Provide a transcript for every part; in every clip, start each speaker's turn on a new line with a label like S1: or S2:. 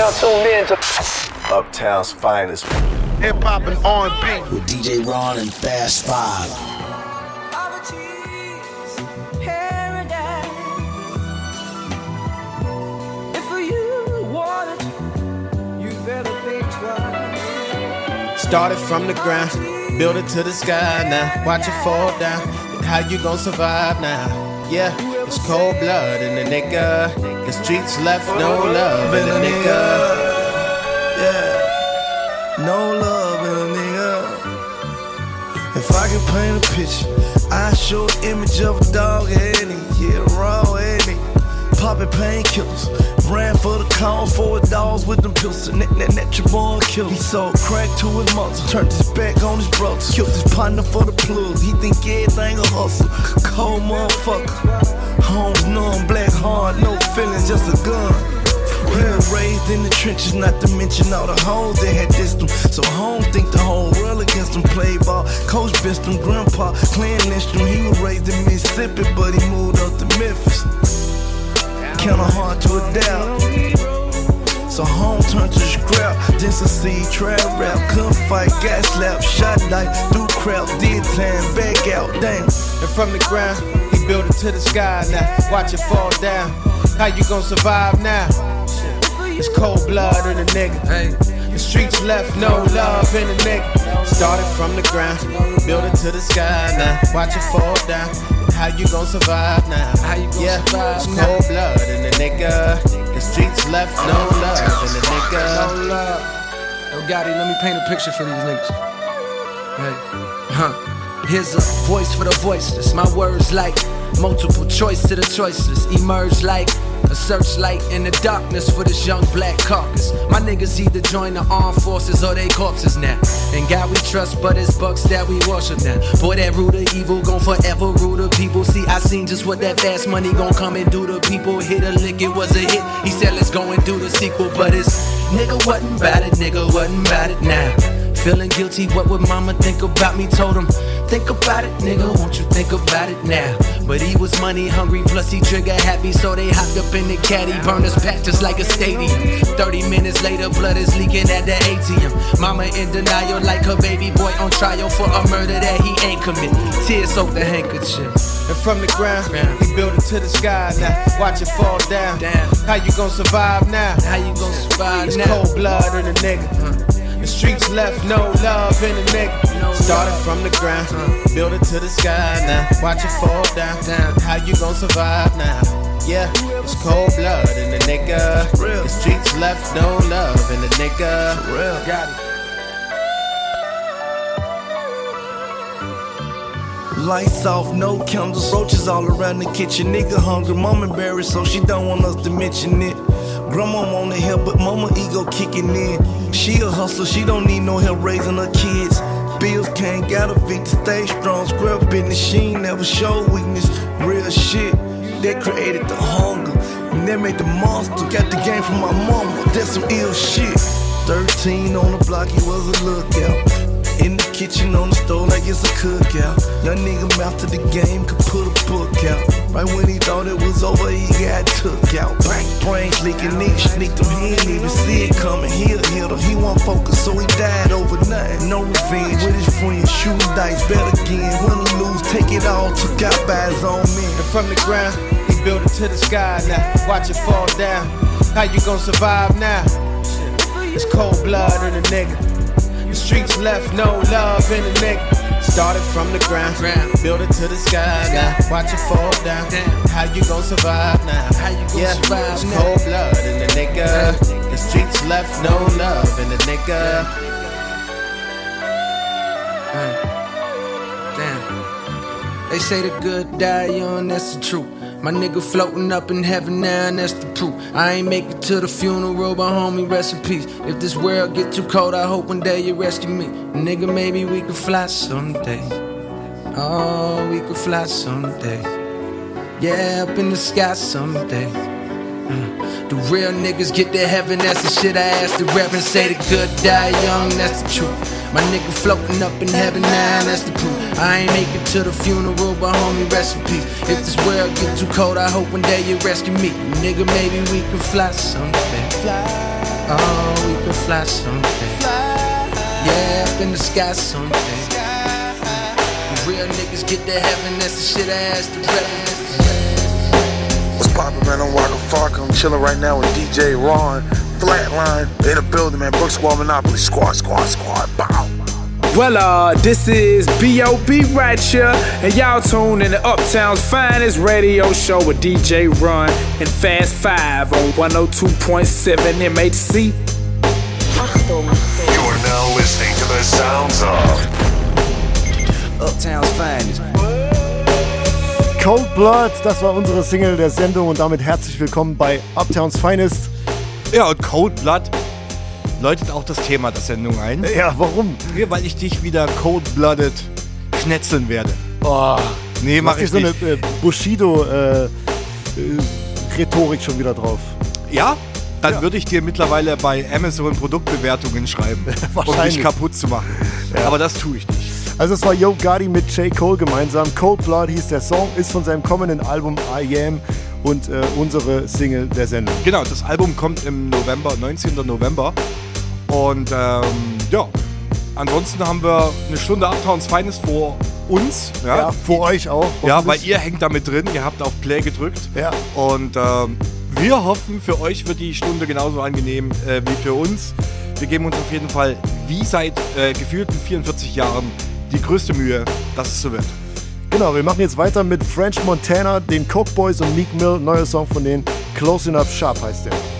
S1: now tuned in to
S2: Uptown's finest.
S3: Hip hop and R&B.
S4: With DJ Ron and Fast Five.
S5: Started from the ground, build it to the sky now. Watch it fall down. How you gonna survive now? Yeah, cold blood in the nigga. The streets left no love in the nigga.
S6: Yeah, no love in a nigga. If I can paint a picture, I show an image of a dog head, yeah, raw head, popping painkillers. Ran for the cause, four dogs with them pills. Net, net, net, your boy killed. He sold crack to his mother. Turned his back on his brothers. Killed his partner for the plug. He think everything a hustle. Cold motherfucker. Homes numb, black hard, no feelings, just a gun. Real raised in the trenches, not to mention all the hoes that had dissed him. So home think the whole world against him. Play ball, coach best him, grandpa, clandestine. He was raised in Mississippi, but he moved up to Memphis kinda hard to adapt. So home turned to scrap, then succeed, trap rap, couldn't fight, gas slap, shot like, do crap, did time, back out, damn.
S5: And from the ground, he built it to the sky now. Watch it fall down. How you gonna survive now? It's cold blood in a nigga. The streets left no love in a nigga. Started from the ground, built it to the sky now. Watch it fall down. How you gon' survive now? How you gon' yeah, survive it's cold blood in the nigga. The streets left no oh, love in the nigga.
S7: No love. Yo, Gotti, let me paint a picture for these niggas. Hey, huh. Here's a voice for the voiceless. My words like multiple choice to the choiceless. Emerge like a searchlight in the darkness for this young black caucus. My niggas either join the armed forces or they corpses now. And God we trust, but it's bucks that we worship now. Boy, that root of evil gon' forever rule the people. See, I seen just what that fast money gon' come and do to people. Hit a lick, it was a hit. He said, let's go and do the sequel, but it's nigga wasn't about it, nigga wasn't about it now. Feeling guilty, what would mama think about me? Told him, think about it, nigga, won't you think about it now? But he was money hungry, plus he trigger happy, so they hopped up in the caddy, burned his pack just like a stadium. 30 minutes later, blood is leaking at the ATM. Mama in denial, like her baby boy on trial for a murder that he ain't commit. Tears soak the handkerchief.
S5: And from the ground, he built it to the sky now. Watch it fall down.
S7: Damn.
S5: How you gonna survive now?
S7: How you gonna survive
S5: It's
S7: now?
S5: cold blood in a nigga. Uh-huh. The streets left no love in a nigga. Started from the ground, build it to the sky now. Watch it fall down. How you gon' survive now? Yeah, it's cold blood in the nigga. The streets left no love in the nigga.
S6: Real.
S5: Got it.
S6: Lights off, no candles, roaches all around the kitchen. Nigga hungry, mom embarrassed, so she don't want us to mention it. Grandma wanna help, but mama ego kicking in. She a hustler, she don't need no help raising her kids. Bills can't got a Vic to stay strong. Scrub business, she ain't never show weakness. Real shit, that created the hunger. And that made the monster. Got the game from my mama, that's some ill shit. 13 on the block, he was a lookout. In the kitchen, on the stove, like it's a cookout. Young nigga mouth to the game, could put a book out. Right when he thought it was over, he got took out. Bang, brains leaking, nigga sneaked him. He didn't even see it coming. He'll hit him. He won't focus, so he died overnight. No revenge with his friends, shooting dice, bet again. Win or lose, take it all, took out by his own men.
S5: And from the ground, he built it to the sky now. Watch it fall down. How you gon' survive now? It's cold blood in a nigga. Streets left no love in a nigga. Started from the ground, built it to the sky now. Watch it fall down. How you gon' survive now?
S7: How you gon'
S5: yeah,
S7: survive
S5: it's
S7: now?
S5: cold blood in the nigga. The streets left no love in the nigga.
S7: Damn. They say the good die young, that's the truth. My nigga floating up in heaven now, and that's the proof. I ain't make it to the funeral, but homie, rest in peace. If this world get too cold, I hope one day you rescue me. Nigga, maybe we could fly someday. Oh, we could fly someday. Yeah, up in the sky someday. The real niggas get to heaven, that's the shit I asked the reverend. Say the good die young, that's the truth. My nigga floating up in heaven now, that's the proof. I ain't make it to the funeral, but homie, rest in peace. If this world get too cold, I hope one day you rescue me. Nigga, maybe we can fly someday. Oh, we could fly someday. Yeah, up in the sky someday. Real niggas get to heaven, that's the shit I asked the
S4: What's poppin', man? I'm Waka Flocka. I'm chillin' right now with DJ Ron. Flatline in the building, man. Book Squad Monopoly. Squad, squad, squad. Bow.
S8: Well, uh, this is B.O.B. right here, and y'all tune in to Uptown's finest radio show with DJ Run and Fast 5 on 102.7 MHC.
S9: You're now listening to the sounds of
S10: Uptown's finest.
S11: Cold Blood, das war unsere Single der Sendung und damit herzlich willkommen bei Uptowns Finest.
S12: Ja, und Cold Blood läutet auch das Thema der Sendung ein.
S11: Ja, warum?
S12: Ja, weil ich dich wieder cold-blooded schnetzeln werde.
S11: Oh,
S12: Nee,
S11: mach
S12: ich
S11: so eine
S12: nicht.
S11: äh, Bushido-Rhetorik schon wieder drauf.
S12: Ja? Dann
S11: Ja.
S12: würde ich dir mittlerweile bei Amazon Produktbewertungen schreiben, um dich kaputt zu machen. Aber das tue ich nicht.
S11: Also es war Yo Gotti mit J. Cole gemeinsam. Cold Blood hieß der Song, ist von seinem kommenden Album I Am und äh, unsere Single der Sendung.
S12: Genau, das Album kommt im November, 19. November. Und ähm, ja, ansonsten haben wir eine Stunde Uptowns Feines vor uns. Ja,
S11: Ja, für euch auch.
S12: Ja, weil ihr hängt da mit drin, ihr habt auf Play gedrückt.
S11: Ja.
S12: Und ähm, wir hoffen, für euch wird die Stunde genauso angenehm äh, wie für uns. Wir geben uns auf jeden Fall, wie seit äh, gefühlten 44 Jahren, die größte Mühe, dass es so wird.
S11: Genau, wir machen jetzt weiter mit French Montana, den Coke Boys und Meek Mill. Neuer Song von denen. Close Enough Sharp heißt der.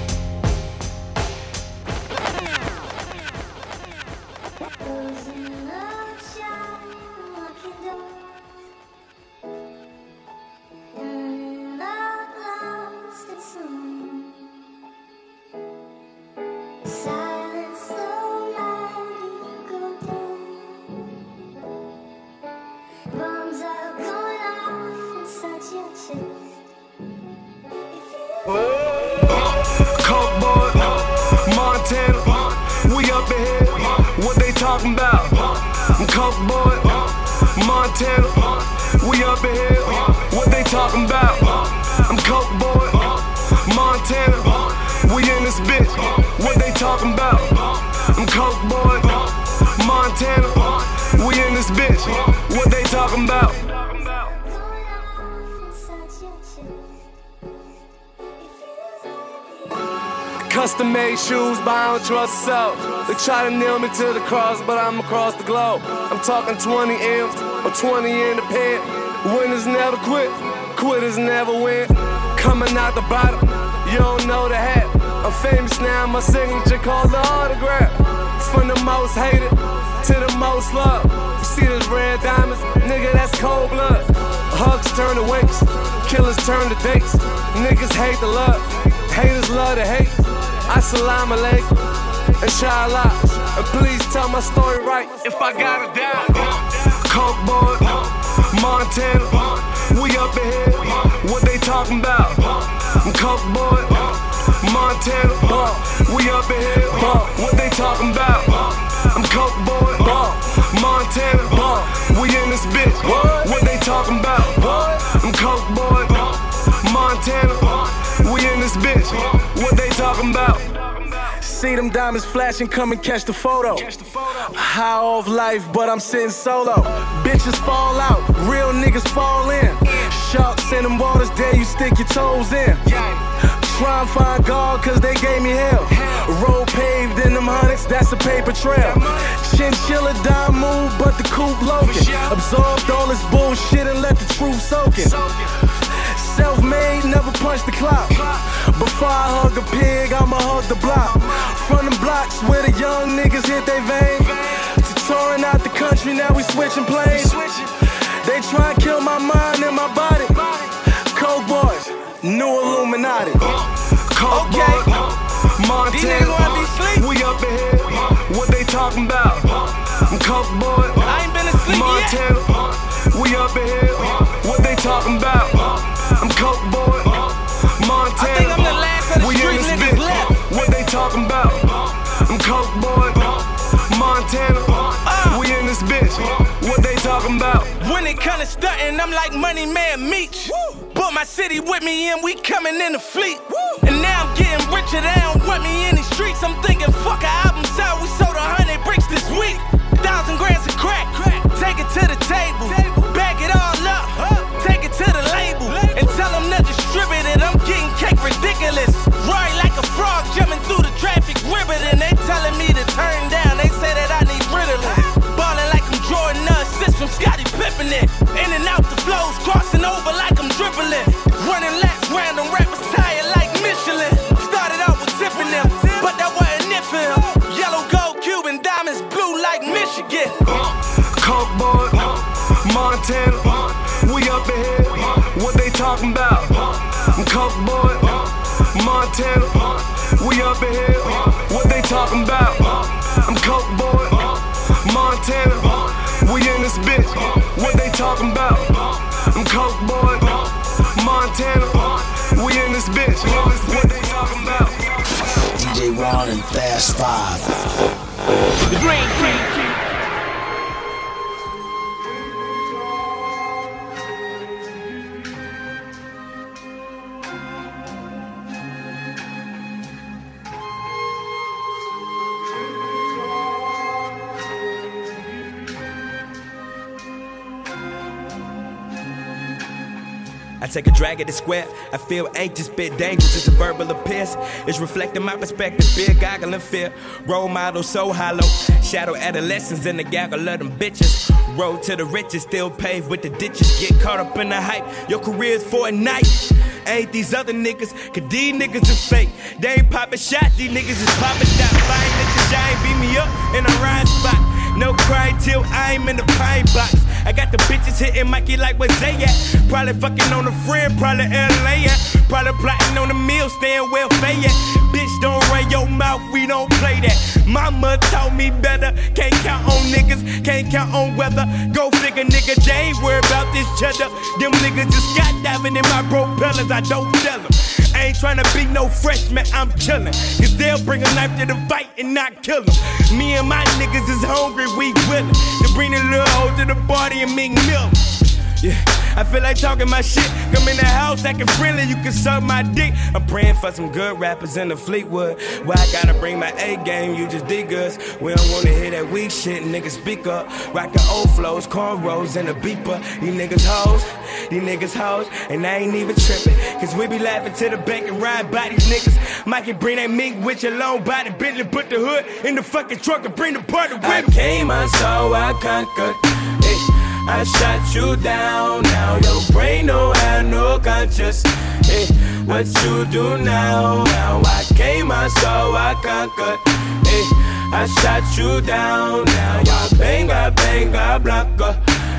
S13: Custom made shoes, but I don't trust self. They try to nail me to the cross, but I'm across the globe. I'm talking 20 M's or 20 in the pen. Winners never quit, quitters never win. Coming out the bottom, you don't know the hat. I'm famous now, my signature called the autograph. From the most hated to the most loved. You see those red diamonds, nigga, that's cold blood. Hugs turn to winks, killers turn to dates. Niggas hate the love, haters love to hate. Assalamu alaikum, inshallah. And please tell my story right if I gotta die. Coke boy, Montana, we up in here. What they talking about? I'm Coke boy, Montana, we up in here. What they talking about? I'm Coke boy, Montana, we in this bitch. What they talking about? I'm Coke boy, Montana, we in this bitch. Talking about? See them diamonds flashing, come and catch the photo. High off life, but I'm sitting solo. Bitches fall out, real niggas fall in. Sharks in them waters, there you stick your toes in. Try and find God, cause they gave me hell. Road paved in them hundreds, that's a paper trail. Chinchilla dime move, but the coupe loking. Absorbed all this bullshit and let the truth soak in. Self made, never punch the clock. Before I hug a pig, I'ma hug the block. From them blocks where the young niggas hit they vein. To touring out the country, now we switching planes. They try and kill my mind and my body. Coke boys, new Illuminati. Coke okay. Montana, we up in here. What they talking about? I'm Coke boy. I ain't been asleep Montana, we up in here. What they talking about? around and stuntin', I'm like Money Man
S14: Meach. Woo. My city with me and
S13: we coming in
S14: the
S13: fleet.
S14: Woo.
S13: And
S14: now
S13: I'm getting richer, they don't want me in the streets. I'm thinking, fuck, an album out, we sold a hundred bricks this week. Thousand
S14: grams of crack, crack. take it to the table. table. Back it all up, huh? take it to the label. label. And tell them to distribute it, I'm getting cake ridiculous. Roaring like a frog, jumping through the
S13: traffic ribbon, and they telling me ahead. What they talking about? I'm Coke boy, Montana, we up ahead. What they talking about? I'm Coke boy, Montana, we in this bitch. What they talking about? I'm Coke boy, Montana, we in this bitch. What they talking about?
S15: DJ Ron and Fast Five.
S16: The green, green,
S14: I take a drag at the square. I feel anxious, bit dangerous. It's a verbal appearance. It's reflecting my perspective. Fear, and fear. Role model so hollow. Shadow adolescents in the gaggle of them bitches. Road to the riches, still paved with the ditches. Get caught up in the hype. Your career's for a night. Ain't these other niggas, cause these niggas is fake. They ain't poppin' shot, these niggas is poppin' dot. Fine niggas, y'all ain't beat me up in a rhyme spot. No crying till I'm in the pine box. I got the bitches hitting Mikey like where they at. Probably fucking on a friend, probably LA at. Probably plotting on the meal, staying well fed. Bitch, don't run your mouth, we don't play that. Mama taught me better. Can't count on niggas, can't count on weather. Go figure, nigga, ain't worried about this cheddar. Them niggas just skydiving in my propellers, I don't tell them. Ain't tryna be no freshman, I'm chillin'. Cause they'll bring a knife to the fight and not kill them. Me and my niggas is hungry, we willin' to bring the little hoe to the party and make milk. Yeah, I feel like talking my shit. Come in the house acting friendly, you can suck my dick. I'm praying for some good rappers in the Fleetwood. Why I gotta bring my A game, you just dig us. We don't wanna hear that weak shit, niggas speak up. Rockin' old flows, cornrows, and a beeper. These niggas hoes, these niggas hoes, and I ain't even trippin'. Cause we be laughing to the bank and ride by these niggas. Mikey bring that mink with your long body, Bentley put the hood in the fucking trunk and bring the party with I came, I saw, I conquered. I shot you down. Now your brain don't have no conscience. Hey, what you do now? Now I came, I saw, I conquered. Hey, I shot you down. Now I bang, I bang, I blanca.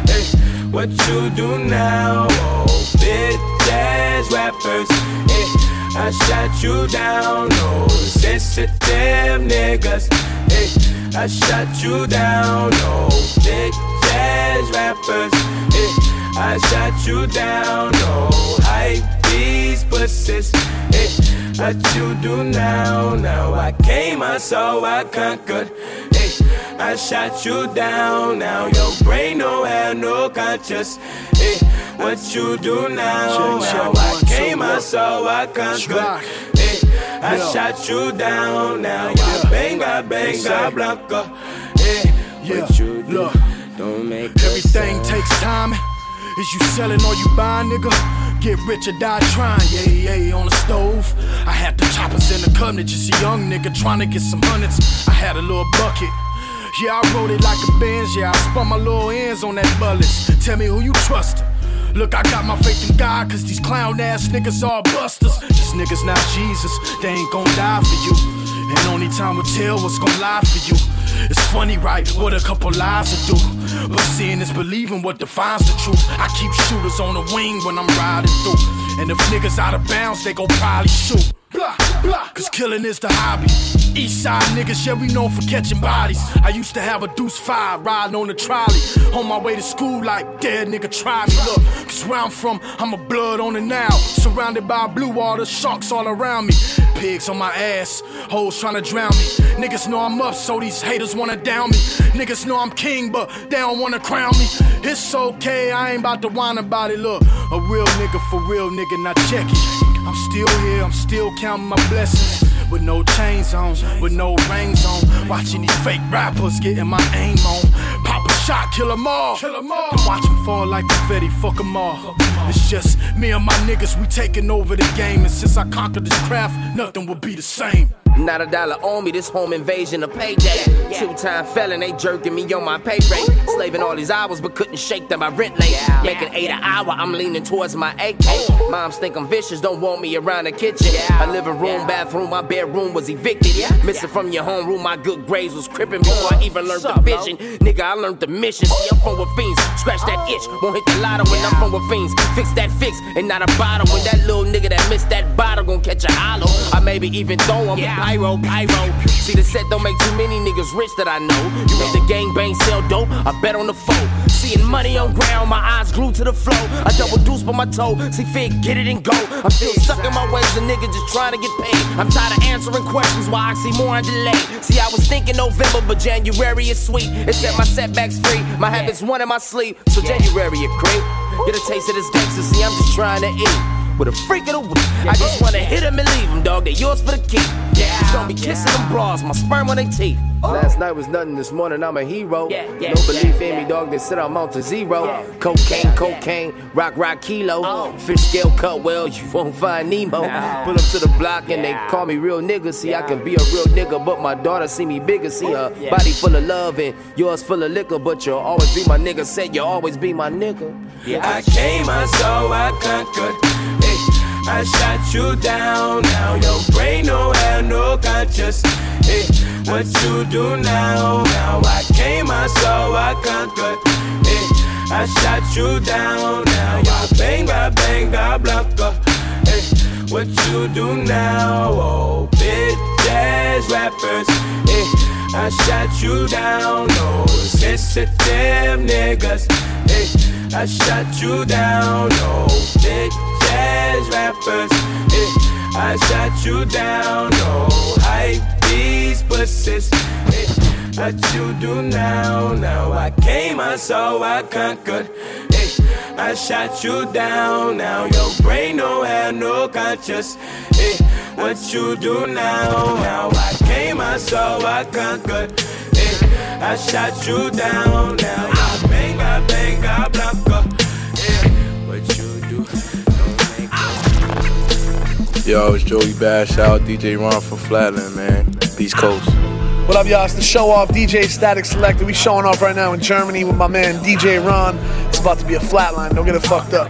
S14: Hey, what you do now? Oh, bitch ass rappers. Hey, I shot you down. Oh, sensitive niggas. Hey, I shot you down. Oh, bitch ass rappers. Eh, I shot you down, oh, hype these pussies. Eh, what you do now? Now I came, I saw, I conquered. Eh, I shot you down, now your brain don't have no conscience. Eh, what you do now? Now I came, I saw, I conquered. Eh, I shot you down, now I bang, I bang, I blanca. Eh, what you do? Don't make
S17: Everything takes time. Is you selling or you buying, nigga? Get rich or die trying, yeah, yeah, on the stove. I had the choppers in the cabinet, just a young nigga trying to get some hundreds. I had a little bucket. Yeah, I wrote it like a Benz, yeah, I spun my little ends on that bullet. Tell me who you trustin'. Look, I got my faith in God, cause these clown ass niggas all busters. These niggas not Jesus, they ain't gon' die for you. And only time will tell what's gon' lie for you. It's funny, right? What a couple lies will do. But seeing is believing what defines the truth. I keep shooters on the wing when I'm riding through. And if niggas out of bounds, they gon' probably shoot. Blah, blah, cause killing is the hobby. East side niggas, yeah, we known for catching bodies. I used to have a deuce five riding on the trolley. On my way to school, like, dead nigga, try me. Look, cause where I'm from, I'm a blood on the now. Surrounded by blue water, sharks all around me. Pigs on my ass, hoes trying to drown me. Niggas know I'm up, so these haters wanna down me. Niggas know I'm king, but they don't wanna crown me. It's okay, I ain't about to whine about it. Look, a real nigga for real nigga, now check it. I'm still here, I'm still counting my blessings. With no chains on, with no rings on. Watching these fake rappers getting my aim on. Pop a shot, kill 'em all. Kill 'em all. Watch 'em fall like confetti, fuck 'em all. It's just me and my niggas, we taking over the game. And since I conquered this craft, nothing will be the same.
S18: Not a dollar on me, this home invasion a payday. Two time felon, they jerking me on my pay rate. Slaving all these hours, but couldn't shake them. I rent late. Making eight an hour, I'm leaning towards my AK. Moms think I'm vicious, don't want me around the kitchen. My living room, bathroom, my bedroom was evicted. Missing from your homeroom, my good grades was crippin' before I even learned the vision. Nigga, I learned the mission. See, I'm from with fiends. Scratch that itch, won't hit the lotto when I'm from with fiends. Fix that fix and not a bottle. When that little nigga that missed that bottle gon' catch a hollow. I maybe even throw him. Pyro, pyro. See, the set don't make too many niggas rich that I know. You make the gang bang sell dope, I bet on the foe. Seeing money on ground, my eyes glued to the flow. I double deuce by my toe. See, fig, get it and go. I'm still stuck in my ways, a nigga just trying to get paid. I'm tired of answering questions why I see more on delay. See, I was thinking November, but January is sweet. It set my setbacks free. My habits one in my sleep. So January a creep. Get a taste of this gangster. See, I'm just trying to eat. With a freak of the week. I just wanna hit him and leave him, dog. They yours for the keep. Yeah, gonna be kissing them bras, my sperm on their teeth. Last night was nothing, this morning I'm a hero. no belief in me, dog. They said I'm out to zero. Cocaine, cocaine, rock, rock, kilo. Oh. Fish scale cut well, you won't find Nemo. Pull up to the block and they call me real nigga. See, I can be a real nigga, but my daughter see me bigger. See her body full of love and yours full of liquor, but you'll always be my nigga. Said you'll always be my nigga.
S19: Yeah, I came, I saw, I conquered. I shot you down. Now your brain no have no conscience. Hey, what you do now? Now I came, I saw, I conquered. Hey, I shot you down. Now your bang, bang, bang, bang, blanca. Hey, what you do now? Oh, bitch ass rappers. Hey, I shot you down. No sensitive niggas. I shot you down. No bitch ass rappers. Hey, I shot you down. No hype these pussies. Eh, hey, eh, what you do now? Now I came, I saw, I conquered. I shot you down. Now your brain don't have no conscience. Hey, what you do now? Now I came, I saw, I conquered. I shot you down. Now I bang, I bang, I blanca.
S20: Yo, it's Joey Bash out, DJ Ron from Flatland, man. East Coast.
S21: What up, y'all? It's the show off DJ Static Selector. We showing off right now in Germany with my man DJ Ron. It's about to be a flatline. Don't get it fucked up.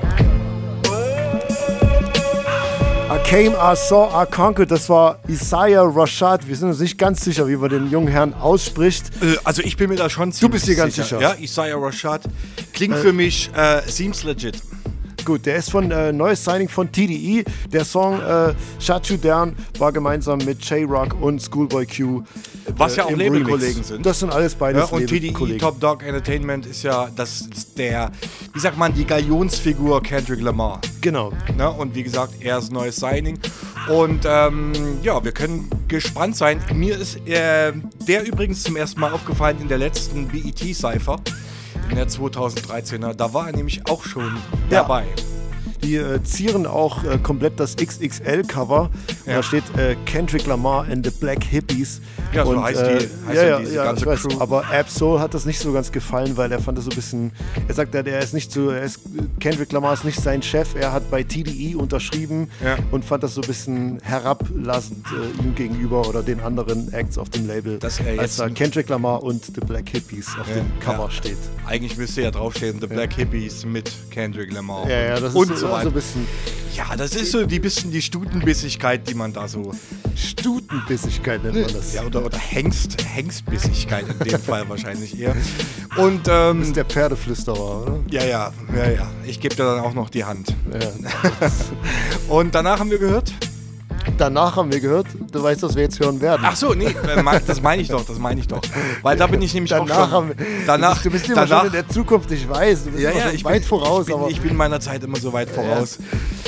S11: I came, I saw, I conquered. Das war Isaiah Rashad. Wir sind uns nicht ganz sicher, wie man den jungen Herrn ausspricht.
S12: Äh, Also ich bin mir da schon
S11: Du bist dir ganz sicher.
S12: Ja, Isaiah Rashad. Klingt
S11: Äh,
S12: für mich, äh, seems legit.
S11: Gut, der ist von äh, neues Signing von TDE. Der Song äh, Shut You Down war gemeinsam mit J-Rock und Schoolboy Q.
S12: Was
S11: äh,
S12: ja auch Labelkollegen sind.
S11: Das sind alles beides
S12: Ja, und TDE. Top Dog Entertainment ist ja das ist der, wie sagt man, die Galionsfigur Kendrick Lamar.
S11: Genau.
S12: Ne? Und wie gesagt, er ist neues Signing. Und ähm, ja, wir können gespannt sein. Mir ist äh, der übrigens zum ersten Mal aufgefallen in der letzten BET-Cypher. In der 2013er. Da war er nämlich auch schon
S11: Ja.
S12: dabei.
S11: Die äh, zieren auch äh, komplett das XXL-Cover.
S12: Ja.
S11: Da steht äh, Kendrick Lamar and the Black Hippies.
S12: Ja, so
S11: und,
S12: heißt die-
S11: äh,
S12: heißt
S11: ja,
S12: ja diese
S11: ja,
S12: ganze
S11: weiß,
S12: Crew.
S11: Aber Absol hat das nicht so ganz gefallen, weil er fand das so ein bisschen. Er sagt, er ist nicht so. Er ist, Kendrick Lamar ist nicht sein Chef. Er hat bei TDE unterschrieben
S12: Ja.
S11: und fand das so ein bisschen herablassend äh, ihm gegenüber oder den anderen Acts auf dem Label.
S12: Dass er
S11: als da Kendrick Lamar und The Black Hippies auf dem Cover steht.
S12: Eigentlich müsste ja draufstehen, The Black Hippies mit Kendrick Lamar.
S11: Ja, ja, das ist
S12: und
S11: so-
S12: so
S11: so ein bisschen-
S12: Ja, das ist so die bisschen die Stutenbissigkeit, die man da so.
S11: Stutenbissigkeit nennt man das.
S12: Ja, oder, oder Hengst, Hengstbissigkeit in dem Fall wahrscheinlich eher. Und ähm,
S11: Das ist der Pferdeflüsterer, oder?
S12: ja, ja, ja, ja. Ich gebe dir dann auch noch die Hand. und danach haben wir gehört.
S11: Danach haben wir gehört, du weißt, was wir jetzt hören werden.
S12: Ach so, nee, äh, das meine ich doch, das meine ich doch. Weil da bin ich nämlich
S11: danach
S12: auch schon.
S11: Haben
S12: danach,
S11: du bist immer
S12: danach,
S11: schon in der Zukunft, ich weiß. Du bist
S12: ja, ja,
S11: schon
S12: ich
S11: weit
S12: bin,
S11: voraus.
S12: Ich bin,
S11: aber
S12: ich bin meiner Zeit immer so weit voraus.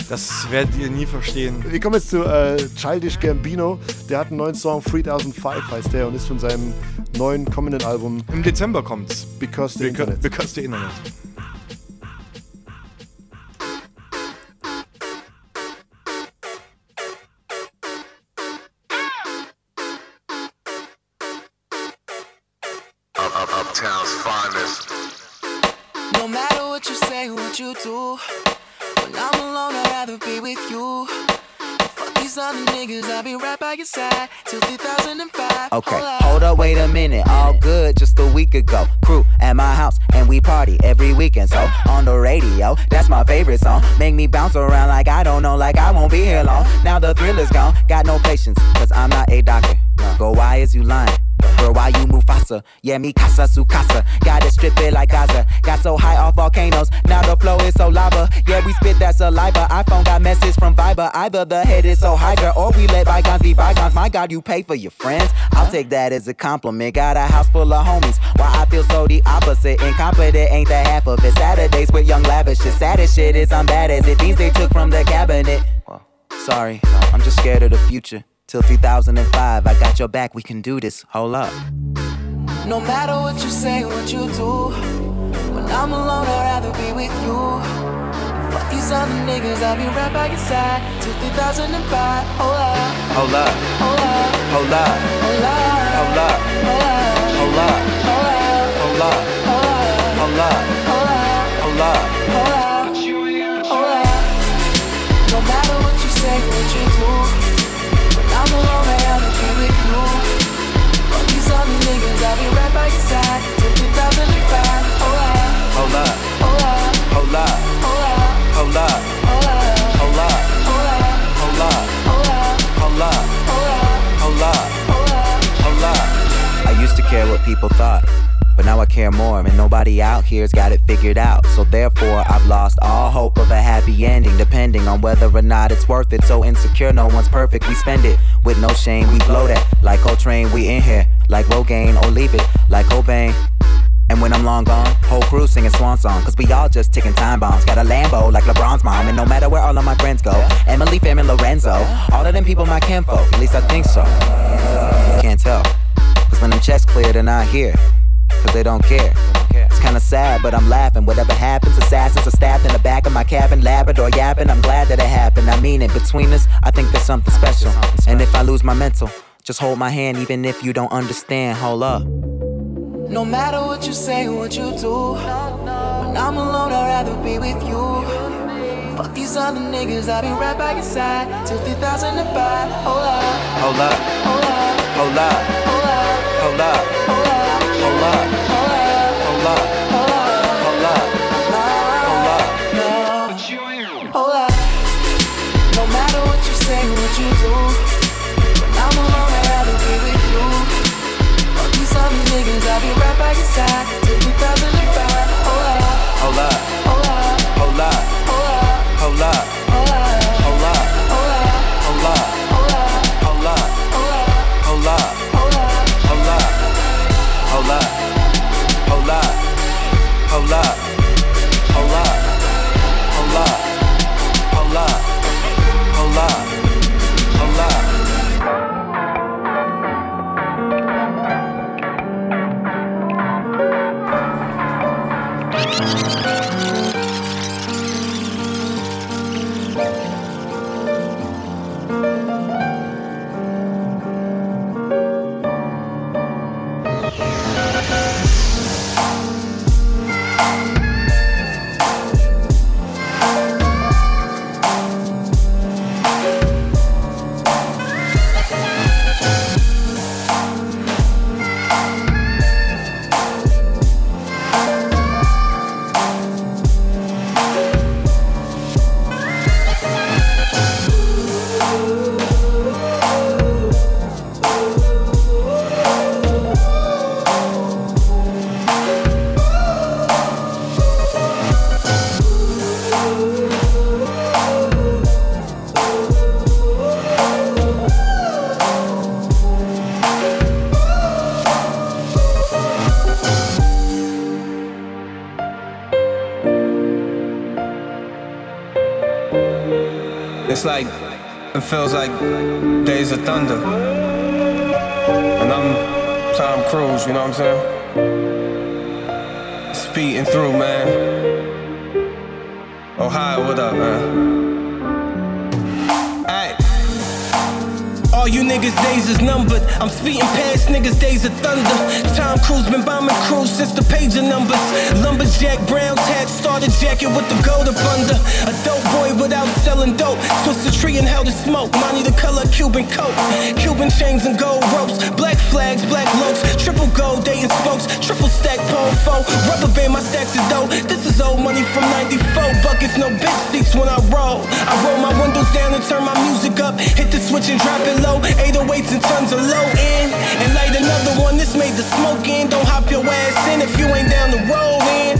S12: Das werdet ihr nie verstehen.
S11: wir kommen jetzt zu äh, Childish Gambino. Der hat einen neuen Song, 3005 heißt der, und ist von seinem neuen kommenden Album
S12: Im Dezember kommt's.
S11: Because the
S12: Because,
S11: Internet.
S12: because the Internet.
S22: What you do, when I'm alone, I'd rather be with you. Fuck these other niggas, I'll be right by your side till 2005.
S23: Okay, hold up, wait a minute. All good just a week ago. Crew at my house, and we party every weekend. So on the radio, that's my favorite song. Make me bounce around like I don't know, like I won't be here long. Now the thrill is gone. Got no patience, cause I'm not a doctor. Go, why is you lying? Why you move faster? Yeah, me casa su casa. Got it strip it like Gaza. Got so high off volcanoes. Now the flow is so lava. Yeah, we spit that saliva. iPhone got message from Viber. Either the head is so high, girl, or we let bygones be bygones. My God, you pay for your friends. I'll take that as a compliment. Got a house full of homies. Why I feel so the opposite. Incompetent ain't the half of it. Saturdays with young lavish. The saddest shit is I'm bad as it. These they took from the cabinet. Sorry, I'm just scared of the future. Till 2005, I got your back, we can do this. Hold up.
S22: No matter what you say, what you do, when I'm alone, I'd rather be with you. Fuck these other niggas, I'll be right by your side till 2005. Hold up,
S23: Hold up.
S22: hold up,
S23: Hold up.
S22: hold up,
S23: Hold up.
S22: hold up,
S23: Hold up.
S22: hold up,
S23: Hold up.
S22: hold up,
S23: Hold up.
S22: hold up,
S23: Hold up.
S22: hold up, other I'll be right by your side till 2005. Ah.
S23: Hold up,
S22: oh, ah.
S23: hold up,
S22: oh, ah.
S23: Hold up.
S22: hold up.
S23: Hold up.
S22: Hold up,
S23: Hold up.
S22: hold up,
S23: Hold up.
S22: hold up,
S23: Hold up.
S22: hold up,
S23: used to care what people thought. But now I care more, and nobody out here's got it figured out. So therefore, I've lost all hope of a happy ending, depending on whether or not it's worth it. So insecure, no one's perfect. We spend it with no shame. We blow that like Coltrane. We in here like Rogaine, or leave it like Cobain. And when I'm long gone, whole crew singing swan song. Cause we all just ticking time bombs. Got a Lambo like LeBron's mom. And no matter where all of my friends go, Emily, Fam, and Lorenzo, all of them people my kinfolk. At least I think so. Can't tell. Cause when them checks clear, they're not here. Cause they don't care. It's kinda sad, but I'm laughing. Whatever happens, assassins are stabbed in the back of my cabin, Labrador yapping. I'm glad that it happened. I mean it. Between us, I think there's something special. And if I lose my mental, just hold my hand, even if you don't understand. Hold up.
S22: No matter what you say, what you do, when I'm alone, I'd rather be with you. Fuck these other niggas, I'll be right by your side till 2005. Hold up,
S23: Hold up.
S22: hold up,
S23: Hold up.
S22: hold up,
S23: Hold up.
S22: hold up,
S23: Hold up.
S22: hold up,
S23: Hold up.
S22: hold up.
S24: Feels like days of thunder. And I'm Tom Cruise, you know what I'm saying? Speeding through, man. Ohio, what up, man?
S25: All you niggas' days is numbered. I'm speeding past niggas' days of thunder. Tom Cruise been bombing crews since the page of numbers. Lumberjack Brown's hat started jacket with the gold up under. A dope boy without selling dope. Twist the tree and held the smoke. Money the color Cuban coat. Cuban chains and gold ropes. Black flags, black loaves. Triple gold, dating spokes. Triple stack pole foe. Rubber band, my stacks of dough. This is old money from 94. Buckets, no big seats when I roll. I roll my windows down and turn my music up. Hit the switch and drop it low. 808s and tons of low end. And light another one. This made the smoke in. Don't hop your ass in if you ain't down the road in.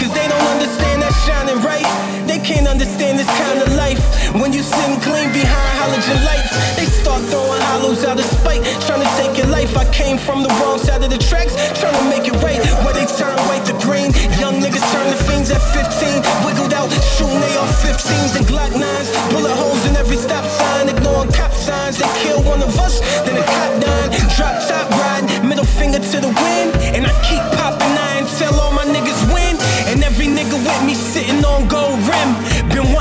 S25: Cause they don't understand shining right. They can't understand this kind of life. When you sitting clean behind halogen lights, they start throwing hollows out of spite. Trying to take your life. I came from the wrong side of the tracks. Trying to make it right. Where they turn white to green. Young niggas turn to fiends at 15. Wiggled out, shooting they off 15s and Glock 9s. Bullet holes in every stop sign. Ignoring cop signs. They kill one of us, then a cop done. Drop top riding, middle finger to the wind. And I keep popping nine till all my niggas win. And every nigga with me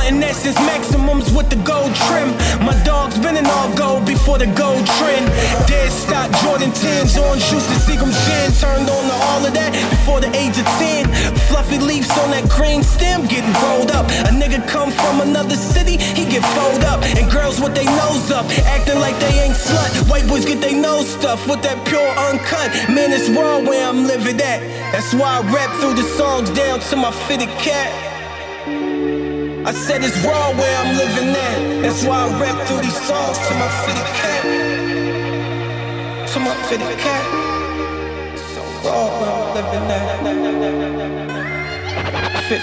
S25: Wanting that Maximums with the gold trim. My dog's been in all gold before the gold trend. Dead stock Jordan 10s on juice and Seagram gin. Turned on to all of that before the age of 10. Fluffy leaves on that green stem getting rolled up. A nigga come from another city, he get fold up. And girls with their nose up, acting like they ain't slut. White boys get their nose stuff with that pure uncut. Man, it's raw where I'm living at. That's why I rap through the songs down to my fitted cat. I said it's raw where I'm living at. That's why I rap through these songs to my fitted cat. To my fitted cat. So raw where I'm living at. Fit.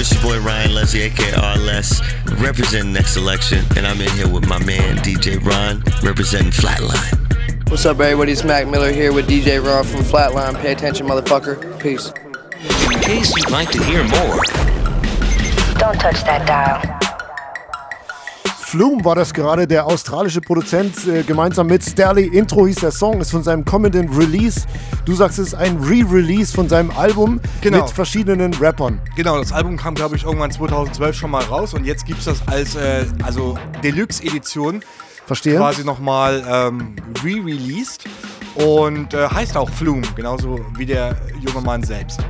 S26: It's your boy Ryan Leslie, aka representing NextSelection, and I'm in here with my man DJ Ron, representing Flatline.
S27: What's up, everybody? It's Mac Miller here with DJ Ron from Flatline. Pay attention, motherfucker. Peace.
S26: In case you'd like to hear more,
S28: Don't touch that dial.
S11: Flume war das gerade, der australische Produzent, äh, gemeinsam mit Sterling. Intro hieß der Song, ist von seinem kommenden Release. Du sagst, es ist ein Re-Release von seinem Album
S12: Genau.
S11: mit verschiedenen Rappern.
S12: Genau, das Album kam, glaube ich, irgendwann 2012 schon mal raus und jetzt gibt es das als äh, also Deluxe-Edition
S11: Verstehe.
S12: quasi nochmal ähm, re-released und äh, heißt auch Flume, genauso wie der junge Mann selbst.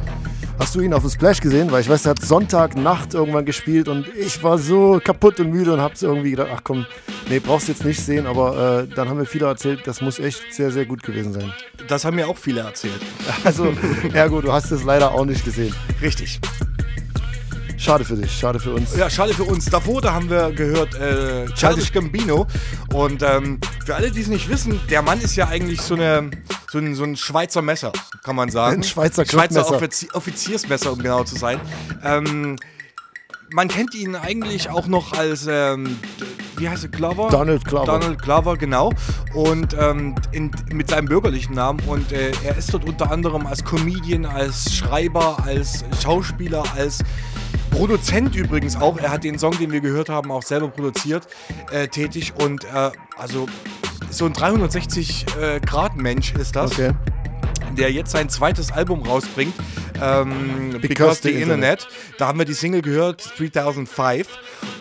S11: Hast du ihn auf dem Splash gesehen? Weil ich weiß, er hat Sonntagnacht irgendwann gespielt und ich war so kaputt und müde und hab's irgendwie gedacht, ach komm, nee, brauchst jetzt nicht sehen, aber äh, dann haben mir viele erzählt, das muss echt sehr, sehr gut gewesen sein.
S12: Das haben mir auch viele erzählt.
S11: Also, ergo, du hast es leider auch nicht gesehen.
S12: Richtig.
S11: Schade für dich, schade für uns.
S12: Ja, schade für uns. Davor, da haben wir gehört, äh, Childish Gambino. Und ähm, für alle, die es nicht wissen, der Mann ist ja eigentlich so, eine, so, ein, so ein Schweizer Messer, kann man sagen.
S11: Ein Schweizer
S12: Schweizer
S11: Clubmesser.
S12: Offizi Offiziersmesser, um genau zu sein. Ähm, man kennt ihn eigentlich auch noch als, ähm, wie heißt er, Glover?
S11: Donald Glover.
S12: Donald Glover, genau. Und ähm, in, mit seinem bürgerlichen Namen. Und äh, er ist dort unter anderem als Comedian, als Schreiber, als Schauspieler, als Produzent übrigens auch. Er hat den Song, den wir gehört haben, auch selber produziert, äh, tätig. Und äh, also so ein 360-Grad-Mensch ist das.
S11: Okay.
S12: Der jetzt sein zweites Album rausbringt, ähm, Because,
S11: Because
S12: the
S11: the
S12: Internet. Da haben wir die Single gehört, 3005.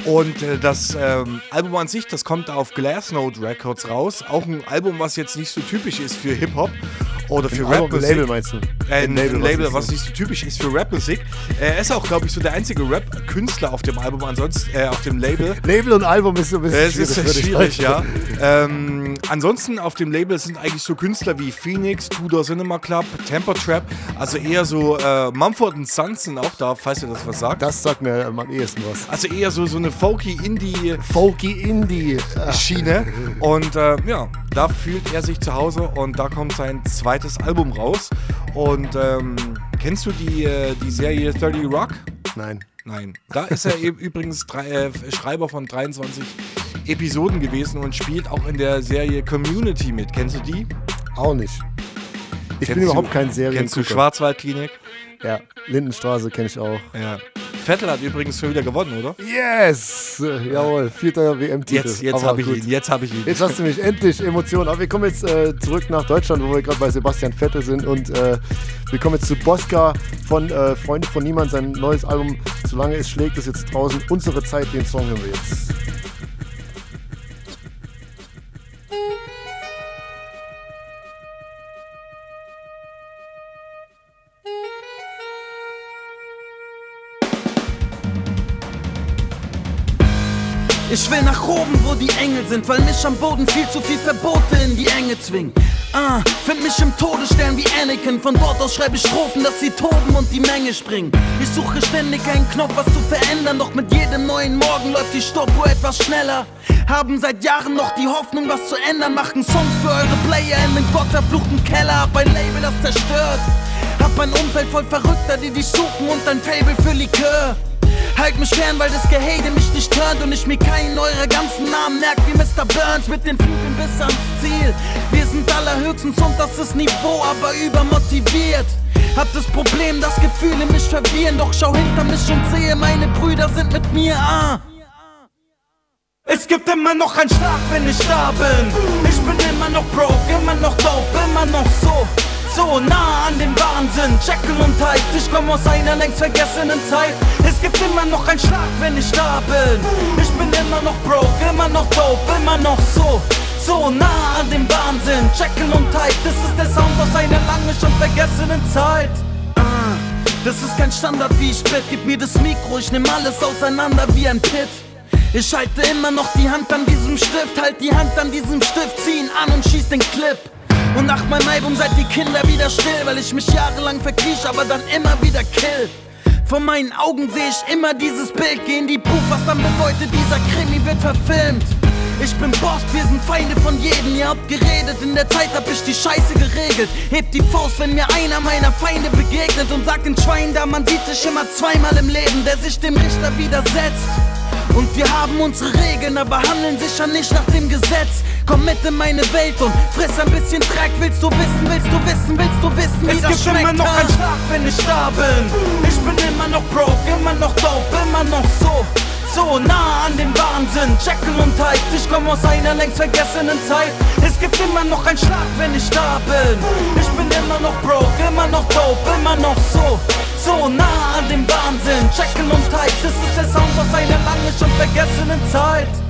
S12: Und äh, das ähm, Album an sich, das kommt auf Glassnote Records raus. Auch ein Album, was jetzt nicht so typisch ist für Hip-Hop oder für Rap-Musik.
S11: Label meinst du?
S12: Äh,
S11: Ein Label,
S12: Label,
S11: was
S12: nicht so- typisch ist für Rap-Musik. Er ist auch, glaube ich, so der einzige Rap-Künstler auf dem Album, ansonsten äh, auf dem Label.
S11: Label und Album ist so ein bisschen
S12: Es ist schwierig, ja. ähm, ansonsten auf dem Label sind eigentlich so Künstler wie Phoenix, Tudor Cinema Club, Temper Trap, also eher so äh, Mumford Sons sind auch da, falls ihr das was sagt.
S11: Das sagt mir am ehesten was.
S12: Also eher so, so eine folky Indie
S11: Folky Indie
S12: Schiene und äh, ja, da fühlt er sich zu Hause und da kommt sein zweites Album raus und ähm, kennst du die, äh, die Serie 30 Rock?
S11: Nein.
S12: Nein. Da ist er eben übrigens drei, äh, Schreiber von 23 Episoden gewesen und spielt auch in der Serie Community mit. Kennst du die?
S11: Auch nicht. Ich bin
S12: Kennst
S11: überhaupt
S12: du-
S11: kein Serien.
S12: Kennst du Schwarzwaldklinik?
S11: Ja, Lindenstraße kenne ich auch.
S12: Ja. Vettel hat übrigens schon wieder gewonnen, oder?
S11: Yes! Jawohl, vierter WM-Titel.
S12: Jetzt, jetzt habe ich
S11: gut.
S12: ihn, jetzt habe ich ihn.
S11: Jetzt hast du mich endlich Emotionen. Aber wir kommen jetzt äh, zurück nach Deutschland, wo wir gerade bei Sebastian Vettel sind. Und äh, wir kommen jetzt zu Bosca von äh, Freunde von Niemand. Sein neues Album, Solange es schlägt, ist jetzt draußen. Unsere Zeit, den Song hören wir jetzt.
S29: Ich will nach oben, wo die Engel sind, weil mich am Boden viel zu viel Verbote in die Enge zwingen. Ah, find mich im Todesstern wie Anakin. Von dort aus schreibe ich Strophen, dass sie toben und die Menge springen. Ich suche ständig einen Knopf, was zu verändern. Doch mit jedem neuen Morgen läuft die Stoppuhr etwas schneller. Haben seit Jahren noch die Hoffnung, was zu ändern. Machen Songs für eure Player in den gottverfluchten Keller. Hab ein Label, das zerstört. Hab ein Umfeld voll Verrückter, die dich suchen und ein Fable für Likör. Halt mich fern, weil das Gehate mich nicht hört und ich mir keinen eurer ganzen Namen merkt wie Mr. Burns mit den Flügeln bis ans Ziel. Wir sind allerhöchstens und das ist Niveau, aber übermotiviert. Hab das Problem, dass Gefühle mich verwirren, doch schau hinter mich und sehe, meine Brüder sind mit mir, ah. Es gibt immer noch einen Schlag, wenn ich da bin. Ich bin immer noch broke, immer noch dope, immer noch so, so nah an dem Wahnsinn. Jekyll und Hyde, ich komm aus einer längst vergessenen Zeit. Es gibt immer noch einen Schlag, wenn ich da bin. Ich bin immer noch broke, immer noch dope, immer noch so, so nah an dem Wahnsinn. Jekyll und Hyde, das ist der Sound aus einer lange schon vergessenen Zeit. Ah, Das ist kein Standard wie ich spit, gib mir das Mikro, ich nehm alles auseinander wie ein Pit. Ich halte immer noch die Hand an diesem Stift, halt die Hand an diesem Stift, zieh ihn an und schieß den Clip. Und nach meinem Album seid die Kinder wieder still, weil ich mich jahrelang verkriech, aber dann immer wieder kill. Vor meinen Augen sehe ich immer dieses Bild, geh in die Buch, was dann bedeutet, dieser Krimi wird verfilmt. Ich bin Boss, wir sind Feinde von jedem. Ihr habt geredet, in der Zeit hab ich die Scheiße geregelt. Hebt die Faust, wenn mir einer meiner Feinde begegnet und sagt den Schwein da, man sieht sich immer zweimal im Leben, der sich dem Richter widersetzt. Und wir haben unsere Regeln, aber handeln sicher nicht nach dem Gesetz. Komm mit in meine Welt und friss ein bisschen Dreck. Willst du wissen, willst du wissen, willst du wissen, wie
S16: Es
S29: das schmeckt?
S16: immer noch einen Schlag, wenn ich da bin.
S29: Ich bin immer noch broke, immer noch dope, immer noch so, so nah an dem Wahnsinn. Jekyll und Hyde, ich komm aus einer längst vergessenen Zeit. Es gibt immer noch einen Schlag, wenn ich da bin. Ich bin immer noch broke, immer noch dope, immer noch so, so nah an dem Wahnsinn. Jekyll und Hyde, das ist der Sound aus einer lange schon vergessenen Zeit.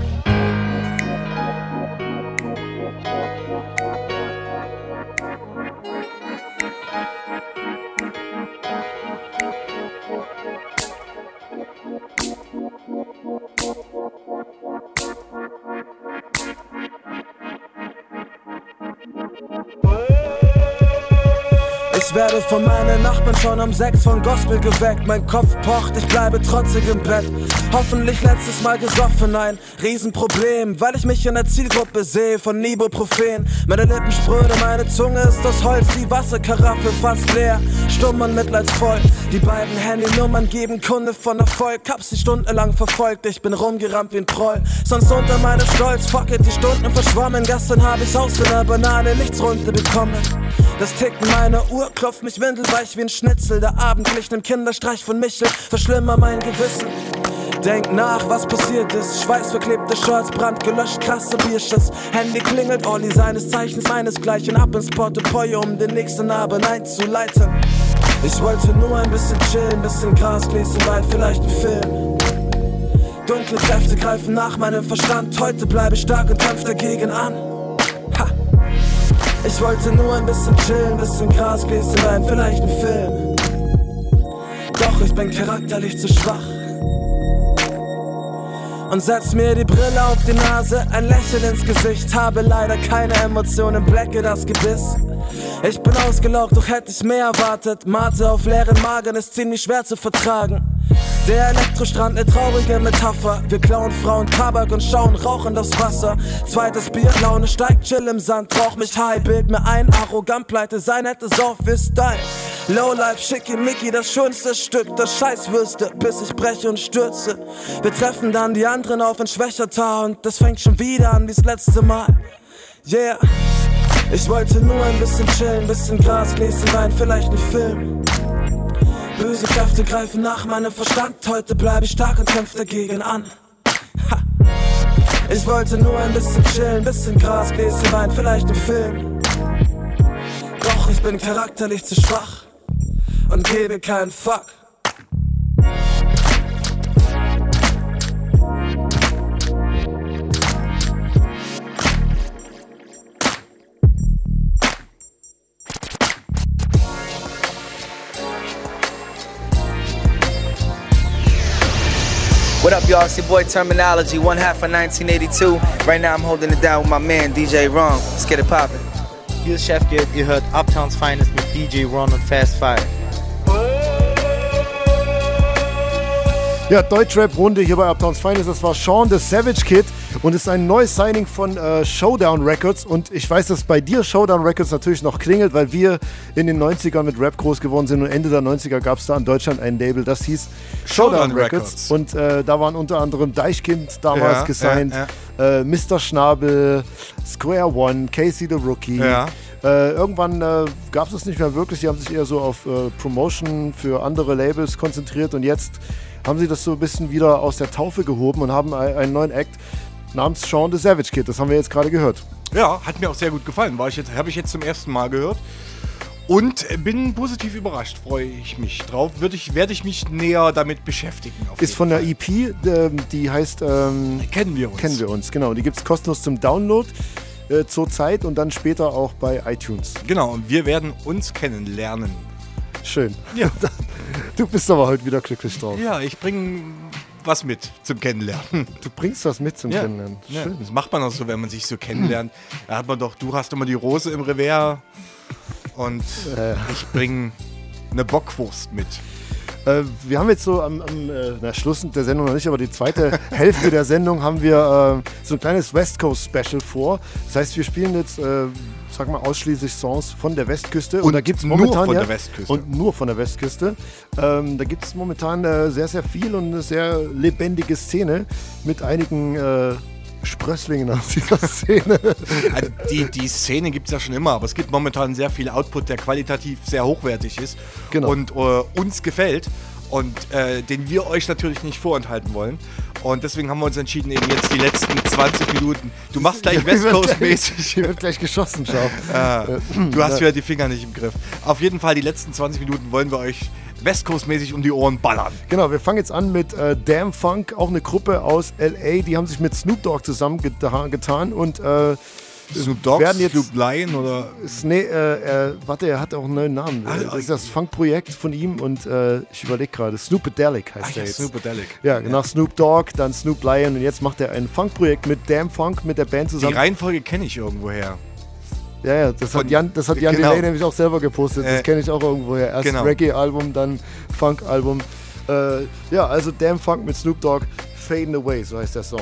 S30: Werde von meinen Nachbarn schon um sechs von Gospel geweckt. Mein Kopf pocht, ich bleibe trotzig im Bett. Hoffentlich letztes Mal gesoffen, ein Riesenproblem, weil ich mich in der Zielgruppe sehe von Ibuprofen. Meine Lippen spröde, meine Zunge ist aus Holz, die Wasserkaraffe fast leer. Stumm und mitleidsvoll, die beiden Handynummern geben Kunde von Erfolg. Hab sie stundenlang verfolgt, ich bin rumgerannt wie ein Proll. Sonst unter meinem Stolz, fuck it, die Stunden verschwommen. Gestern hab ich aus einer Banane nichts runterbekommen. Das Ticken meiner Uhr klopft mich windelweich wie ein Schnitzel. Der Abend glich nem Kinderstreich von Michel, verschlimmer mein Gewissen. Denk nach, was passiert ist. Schweißverklebte Shirts, Brand gelöscht, krasse Bierschiss. Handy klingelt, Olli seines Zeichens meinesgleichen ab ins Portefeuille, um den nächsten Abend einzuleiten. Ich wollte nur ein bisschen chillen, bisschen Gras, Gläschen Wein, vielleicht ein Film. Dunkle Kräfte greifen nach meinem Verstand. Heute bleibe ich stark und kämpf dagegen an. Ich wollte nur ein bisschen chillen, bisschen Gras, Gläschen Wein, vielleicht ein Film. Doch ich bin charakterlich zu schwach. Und setz mir die Brille auf die Nase, ein Lächeln ins Gesicht. Habe leider keine Emotionen, blecke das Gebiss. Ich bin ausgelaugt, doch hätte ich mehr erwartet. Mate auf leeren Magen ist ziemlich schwer zu vertragen. Der Elektrostrand, ne traurige Metapher. Wir klauen Frauen Tabak und schauen rauchend aufs Wasser. Zweites Bier, Laune steigt, chill im Sand, rauch mich high, bild mir ein, arrogant pleite sein, hätte Sauf ist Style. Lowlife, schickimicki, das schönste Stück, das Scheißwürste, bis ich breche und stürze. Wir treffen dann die anderen auf ein Schwächertar und das fängt schon wieder an, wie's letzte Mal. Yeah. Ich wollte nur ein bisschen chillen, bisschen Gras, Gläschen Wein, vielleicht ein Film. Böse Kräfte greifen nach meinem Verstand. Heute bleib ich stark und kämpf dagegen an. Ich wollte nur ein bisschen chillen, bisschen Gras, Gläschen Wein, vielleicht ein Film. Doch ich bin charakterlich zu schwach und gebe keinen Fuck.
S31: What up, y'all? It's your boy Termanology, one half of 1982. Right now I'm holding it down with my man DJ Ron. Let's get it poppin'.
S32: Hier ist Chefgeld, ihr hört Uptowns Finest mit DJ Ron und Fast Five.
S11: Ja, Deutschrap-Runde hier bei Uptowns Finest. Das war Sean the Savage Kid und ist ein neues Signing von äh, Showdown Records. Und ich weiß, dass bei dir Showdown Records natürlich noch klingelt, weil wir in den 90ern mit Rap groß geworden sind und Ende der 90er gab es da in Deutschland ein Label, das hieß Showdown,
S12: Showdown
S11: Records.
S12: Records.
S11: Und äh, da waren unter anderem Deichkind damals
S12: Ja,
S11: gesigned,
S12: ja,
S11: Äh, Mr. Schnabel, Square One, Casey the Rookie.
S12: Ja.
S11: Äh, irgendwann äh, gab es das nicht mehr wirklich. Sie haben sich eher so auf äh, Promotion für andere Labels konzentriert und jetzt haben sie das so ein bisschen wieder aus der Taufe gehoben und haben ein- einen neuen Act namens Sean the Savage Kid. Das haben wir jetzt gerade gehört.
S12: Ja, hat mir auch sehr gut gefallen. War ich jetzt, habe ich jetzt zum ersten Mal gehört. Und bin positiv überrascht, freue ich mich drauf. Würde ich, werde ich mich näher damit beschäftigen.
S11: Ist von der EP, ähm, die heißt ähm,
S12: Kennen wir uns.
S11: Kennen wir uns, genau. Die gibt es kostenlos zum Download äh, zur Zeit und dann später auch bei iTunes.
S12: Genau, und wir werden uns kennenlernen.
S11: Schön.
S12: Ja.
S11: Du bist aber heute wieder glücklich drauf.
S12: Ja, ich bringe was mit zum Kennenlernen.
S11: Du bringst was mit zum
S12: ja.
S11: Kennenlernen.
S12: Ja,
S11: Schön.
S12: das macht man auch so, wenn man sich so kennenlernt. Da hat man doch, du hast immer die Rose im Revers und
S11: Äh.
S12: ich bringe eine Bockwurst mit.
S11: Äh, wir haben jetzt so am, am äh, na, Schluss der Sendung noch nicht, aber die zweite Hälfte der Sendung haben wir äh, so ein kleines West Coast Special vor. Das heißt, wir spielen jetzt, äh, sag mal, ausschließlich Songs von der Westküste.
S12: Und
S11: da gibt's
S12: nur
S11: momentan
S12: von
S11: ja,
S12: der Westküste.
S11: Und nur von der Westküste. Ähm, da gibt es momentan äh, sehr, sehr viel und eine sehr lebendige Szene mit einigen Sprösslingen aus dieser Szene.
S12: Also die, die Szene gibt es ja schon immer, aber es gibt momentan sehr viel Output, der qualitativ sehr hochwertig ist
S11: Genau.
S12: und äh, uns gefällt und äh, den wir euch natürlich nicht vorenthalten wollen. Und deswegen haben wir uns entschieden, eben jetzt die letzten 20 Minuten. Du machst gleich West Coast-mäßig.
S11: Hier wird gleich geschossen, schau.
S12: Ah,
S11: Äh,
S12: du hast
S11: ja.
S12: wieder die Finger nicht im Griff. Auf jeden Fall, die letzten 20 Minuten wollen wir euch West Coast-mäßig um die Ohren ballern.
S11: Genau, wir fangen jetzt an mit äh, Damn Funk, auch eine Gruppe aus LA, die haben sich mit Snoop Dogg zusammengetan und äh,
S12: Snoop Dogg,
S11: werden jetzt
S12: Snoop Lion oder
S11: nee, äh, äh, warte, er hat auch einen neuen Namen.
S12: Ah,
S11: das ist das Funk-Projekt von ihm und äh, ich überlege gerade, Snoopedelic heißt
S12: Ach
S11: er
S12: ja,
S11: jetzt.
S12: Snoopedelic.
S11: Ja, nach Snoop Dogg, dann Snoop Lion und jetzt macht er ein Funk-Projekt mit Damn Funk, mit der Band
S12: Die
S11: zusammen.
S12: Reihenfolge kenne ich irgendwoher.
S11: Ja, ja, das hat Jan, das hat Jan
S12: genau.
S11: Delay nämlich auch selber gepostet. Das
S12: Äh,
S11: kenne ich auch irgendwoher. Erst
S12: genau.
S11: Reggae-Album, dann Funk-Album. Äh, ja, also Damn Funk mit Snoop Dogg, Fading Away, so heißt der Song.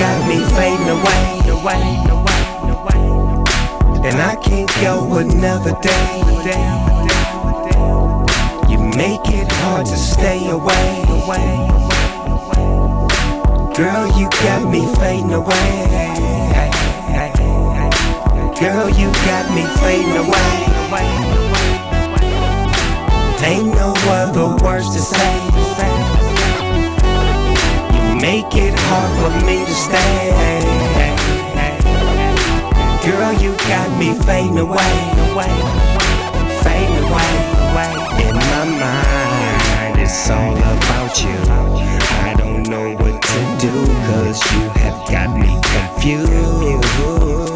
S33: Got me fading away, away, away, away. And I can't go another day. You make it hard to stay away. Girl, you got me fading away. Girl, you got me fading away. Ain't no other words to say. Hard for me to stay. Girl, you got me fading away, away, fading away, away. In my mind, it's all about you. I don't know what to do, cause you have got me confused.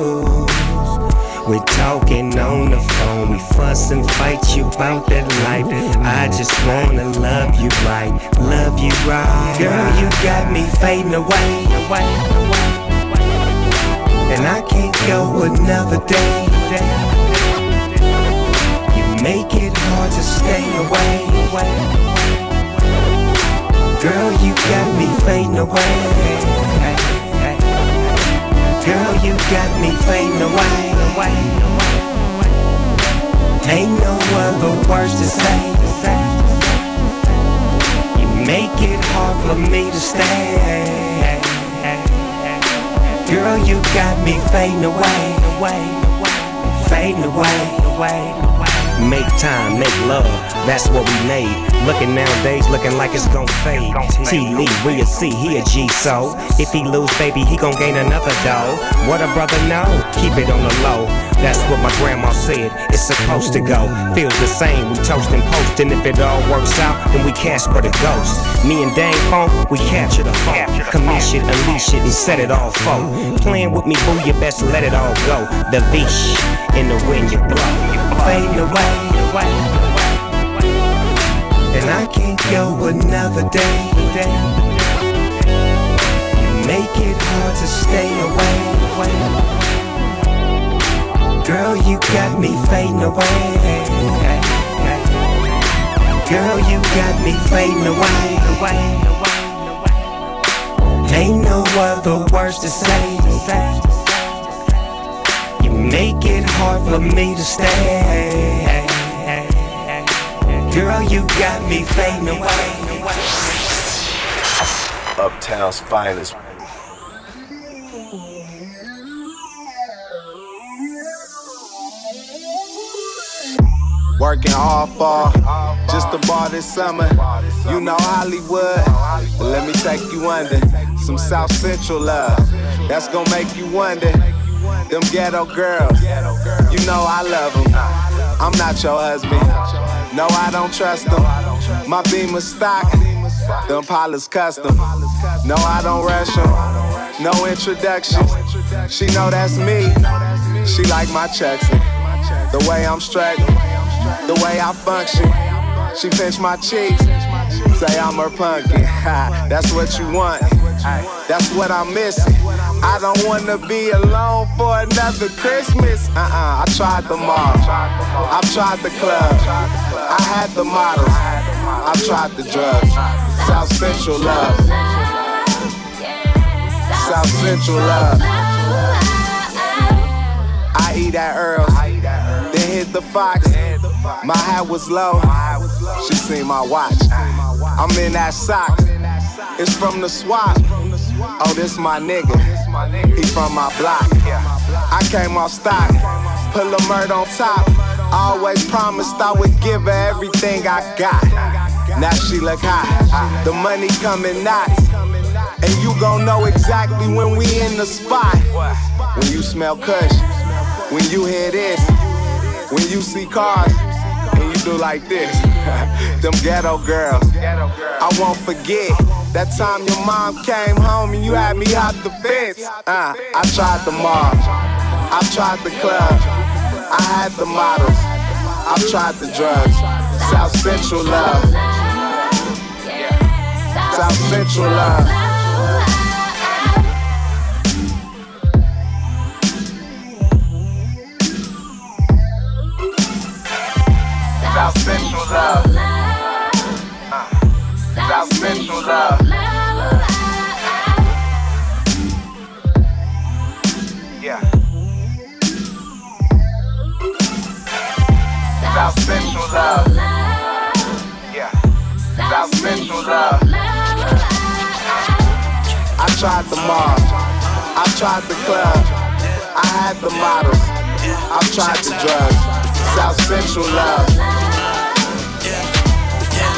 S33: We're talking on the phone, we fuss and fight you about that life. I just wanna love you right, love you right. Girl, you got me fading away, away, away. And I can't go another day. You make it hard to stay away. Girl, you got me fading away. Girl, you got me fading away. Ain't no other words to say. You make it hard for me to stay. Girl, you got me fading away, fading away.
S34: Make time, make love, that's what we made. Looking nowadays, looking like it's gon' fade. T Lee, we a C, he a G, so if he lose, baby, he gon' gain another dough. What a brother know, keep it on the low. That's what my grandma said, it's supposed to go. Feels the same, we toast and post, and if it all works out, then we Casper the ghost. Me and Dang Funk, we capture the funk. Commission, unleash it, and set it all folk. Playing with me, boo, you best let it all go. The vish in the wind you blow.
S33: Fading away, and I can't go another day. You make it hard to stay away. Girl, you got me fading away. Girl, you got me fading away. Ain't no other words to say. You make it hard for me to stay. Girl, you got me fading away.
S35: Uptown's finest.
S5: Working hard for just a bar this summer. You know Hollywood. But let me take you under some South Central love. That's gonna make you wonder. Them ghetto girls, you know I love them. I'm not your husband. No, I don't trust them. My beam is stock. The Impala's custom. No, I don't rush them. No introductions. She know that's me. She like my checks. The way I'm strutting. The way I function. She pinch my cheeks. Say I'm her punkin. That's what you want. That's what I'm missing. I don't wanna be alone for another Christmas. Uh-uh, I tried the mall. I've tried the club. I had the models. I've tried the drugs. South Central love. South Central love. I eat at Earl's, then hit the Fox. My hat was low. She seen my watch. I'm in that sock. It's from the swap. Oh, this my nigga. He from my block. I came off stock. Put a murder on top. Always promised I would give her everything I got. Now she look hot. The money coming knots. And you gon' know exactly when we in the spot. When you smell kush. When you hear this. When you see cars. And you do like this. Them ghetto girls. I won't forget. That time your mom came home and you had me out the fence. Uh, I tried the mall. I tried the club. I had the models. I've tried the drugs. South Central love. South Central love. South Central love. Uh, South Central love. South Central love. Yeah. South Central love. I tried the mall. I tried the club. I had the models. I've tried the drugs. South Central love. Yeah.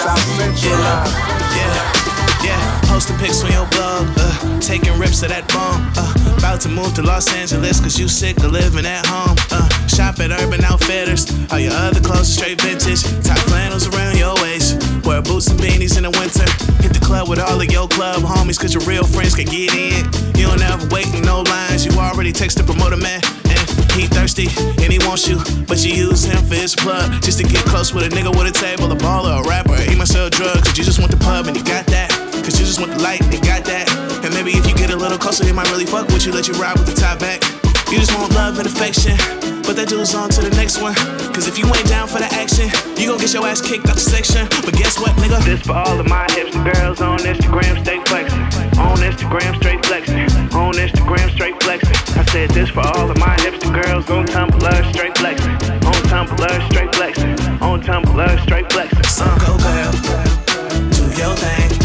S5: South Central love.
S19: Yeah, yeah. Posting pics on your blog, uh, taking rips of that bomb. Uh, about to move to Los Angeles, cause you sick of living at home. Uh, shop at Urban Outfitters, all your other clothes are straight vintage. Top flannels around your waist. Wear boots and beanies in the winter. Hit the club with all of your club homies, cause your real friends can get in. You don't ever wait in no lines, you already text the promoter man. And he thirsty and he wants you, but you use him for his plug. Just to get close with a nigga with a table, a baller, a rapper. He might sell drugs, cause you just want the pub and he got that. Cause you just want the light, they got that. And maybe if you get a little closer, they might really fuck with you, let you ride with the top back. You just want love and affection. But that dude's on to the next one. Cause if you ain't down for the action, you gon' get your ass kicked out the section. But guess what, nigga?
S36: This for all of my hipster girls on Instagram, stay flexing. On Instagram, straight flexing. On Instagram, straight flexing. I said this for all of my hipster girls on Tumblr, straight flexing. On Tumblr, straight flexing. On Tumblr, straight flexing.
S19: So uh. go girl, do your thing.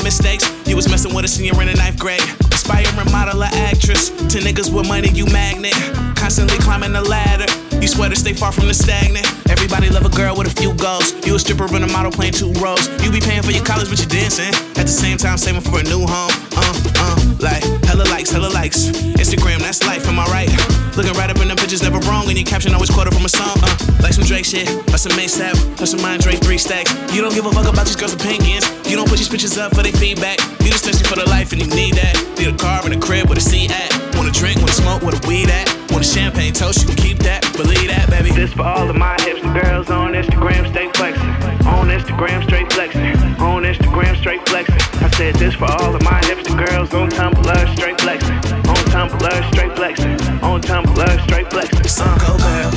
S19: Your mistakes. You was messing with a senior in the ninth grade. Aspiring model or actress. To niggas with money, you magnet. Constantly climbing the ladder. You swear to stay far from the stagnant. Everybody love a girl with a few goals. You a stripper and a model playing two roles. You be paying for your college, but you dancing. At the same time, saving for a new home. Uh, uh, like, hella likes, hella likes. Instagram, that's life, am I right? Looking right up in them pictures, never wrong. And your caption always quoted from a song. Uh, like some Drake shit, or some ASAP, or some Mind Drake 3 stacks. You don't give a fuck about these girls' opinions. You don't put these pictures up for their feedback. You just thirsty for the life and you need that. Need a car and a crib with a seat at. Wanna drink, wanna smoke, with a weed at. Want a champagne toast, you can keep that. Believe that, baby.
S36: This for all of my hipster girls on Instagram, stay flexing. On Instagram, straight flexing. On Instagram, straight flexing. Said this for all of my hipster girls on Tumblr, straight flexing. On Tumblr, straight flexing. On Tumblr, straight flexing.
S19: So go girl,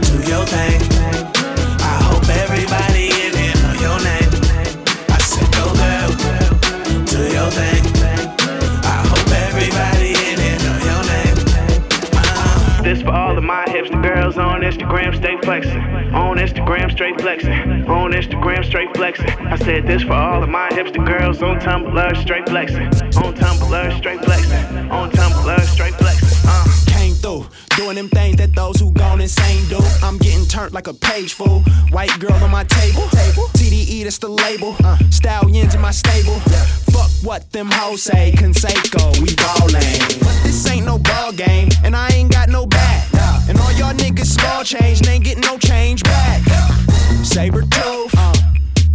S19: do your thing.
S36: My hipster girls on Instagram, stay flexing. On Instagram, straight flexing. On Instagram, straight flexing. I said this for all of my hips hipster girls on Tumblr, straight flexing. On Tumblr, straight flexing. On Tumblr, straight flexing.
S14: Doing them things that those who gone insane do. I'm getting turned like a page fool. White girl on my table. TDE, that's the label. Uh, stallions in my stable. Fuck what them hoes say. Canseco, we ballin'. But this ain't no ball game, and I ain't got no bat. And all y'all niggas small change, and ain't getting no change back. Saber tooth, uh,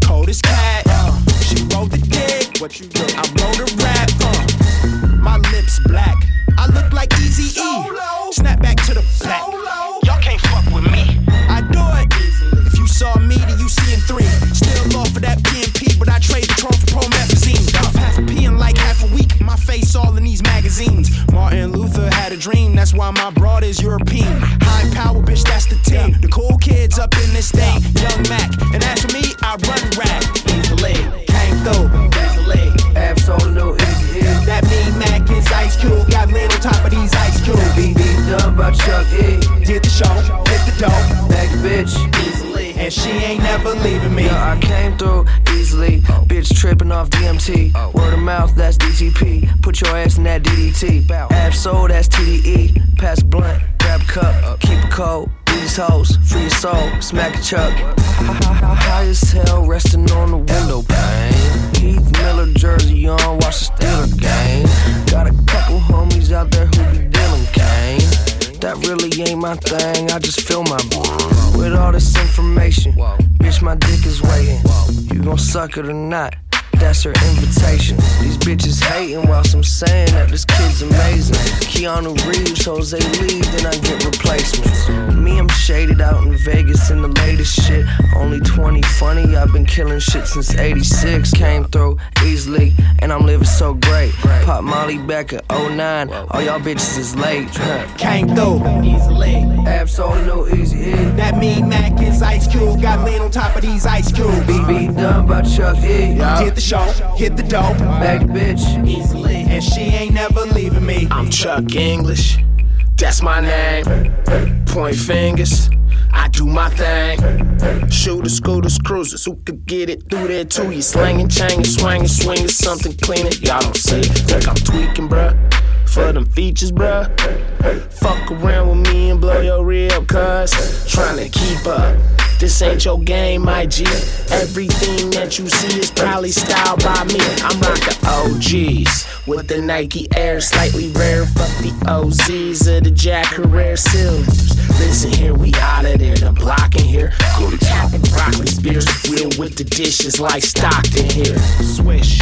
S14: cold as cat. Uh, she rolled the dick. What you do? I wrote a rap. Uh, my lips black. I look like Easy E. Snap back to the back. Y'all can't fuck with me. I do it. If you saw me, then you seeing three. Still off of that PNP, but I trade the tron for promethazine. Off half a P in like half a week. My face all in these magazines. Martin Luther had a dream. That's why my broad is European. High power, bitch, that's the team. The cool kids up in this thing. Young Mac. And as for me, I run rap. Easily. Came through. Easily.
S7: Absolute
S14: Ice Cube. Got lit on top of these ice cubes.
S7: Beat beat up by Chuck eh? E.
S14: Did the show, hit the dough.
S7: Back bitch.
S14: Easily. And she ain't never leaving me.
S7: Yeah, I came through easily. Oh. Bitch tripping off DMT. Oh. Word of mouth, that's DTP. Put your ass in that DDT. Ab-Soul, that's TDE. Pass blunt, grab a cup, keep it cold. These hoes, free your soul, smack a chuck. High as hell, resting on the window pane. Heath Miller jersey on, watch the Steeler game. Got a couple homies out there who be dealing cane. That really ain't my thing, I just feel my brain. With all this information, bitch, my dick is waiting. You gon' suck it or not? That's her invitation. These bitches hating whilst I'm saying that this kid's amazing. Keanu Reeves, Jose Lee, then I get replacements. Me, I'm shaded out in Vegas in the latest shit. Only 20 funny, I've been killing shit since 86. Came through easily, and I'm living so great. Pop Molly back in 09, all y'all bitches is late.
S14: Came through easily.
S7: Absolute easy.
S14: That mean Mac is Ice Cube. Got lit on top of these ice cubes.
S7: Be, beat done by Chuck E.
S14: Did the show, hit the dough.
S7: Back bitch.
S14: Easily. And she ain't never leaving me.
S18: I'm Chuck English. That's my name. Point fingers. I do my thing. Shooters, scooters, cruisers, who could get it through there too? You slanging, changing, swinging, swinging, something cleaning. Y'all don't see. Think I'm tweaking, bruh. For them features, bruh. Fuck around with me and blow your rib, cuz. Trying to keep up. This ain't your game, my G. Everything that you see is probably styled by me. I'm rocking OGs with the Nike Air, slightly rare. Fuck the OZs of the Jack Herrera cylinders. Listen here, we out of there. The block in here. Go to top of broccoli spears. Real with the dishes like Stockton here. Swish.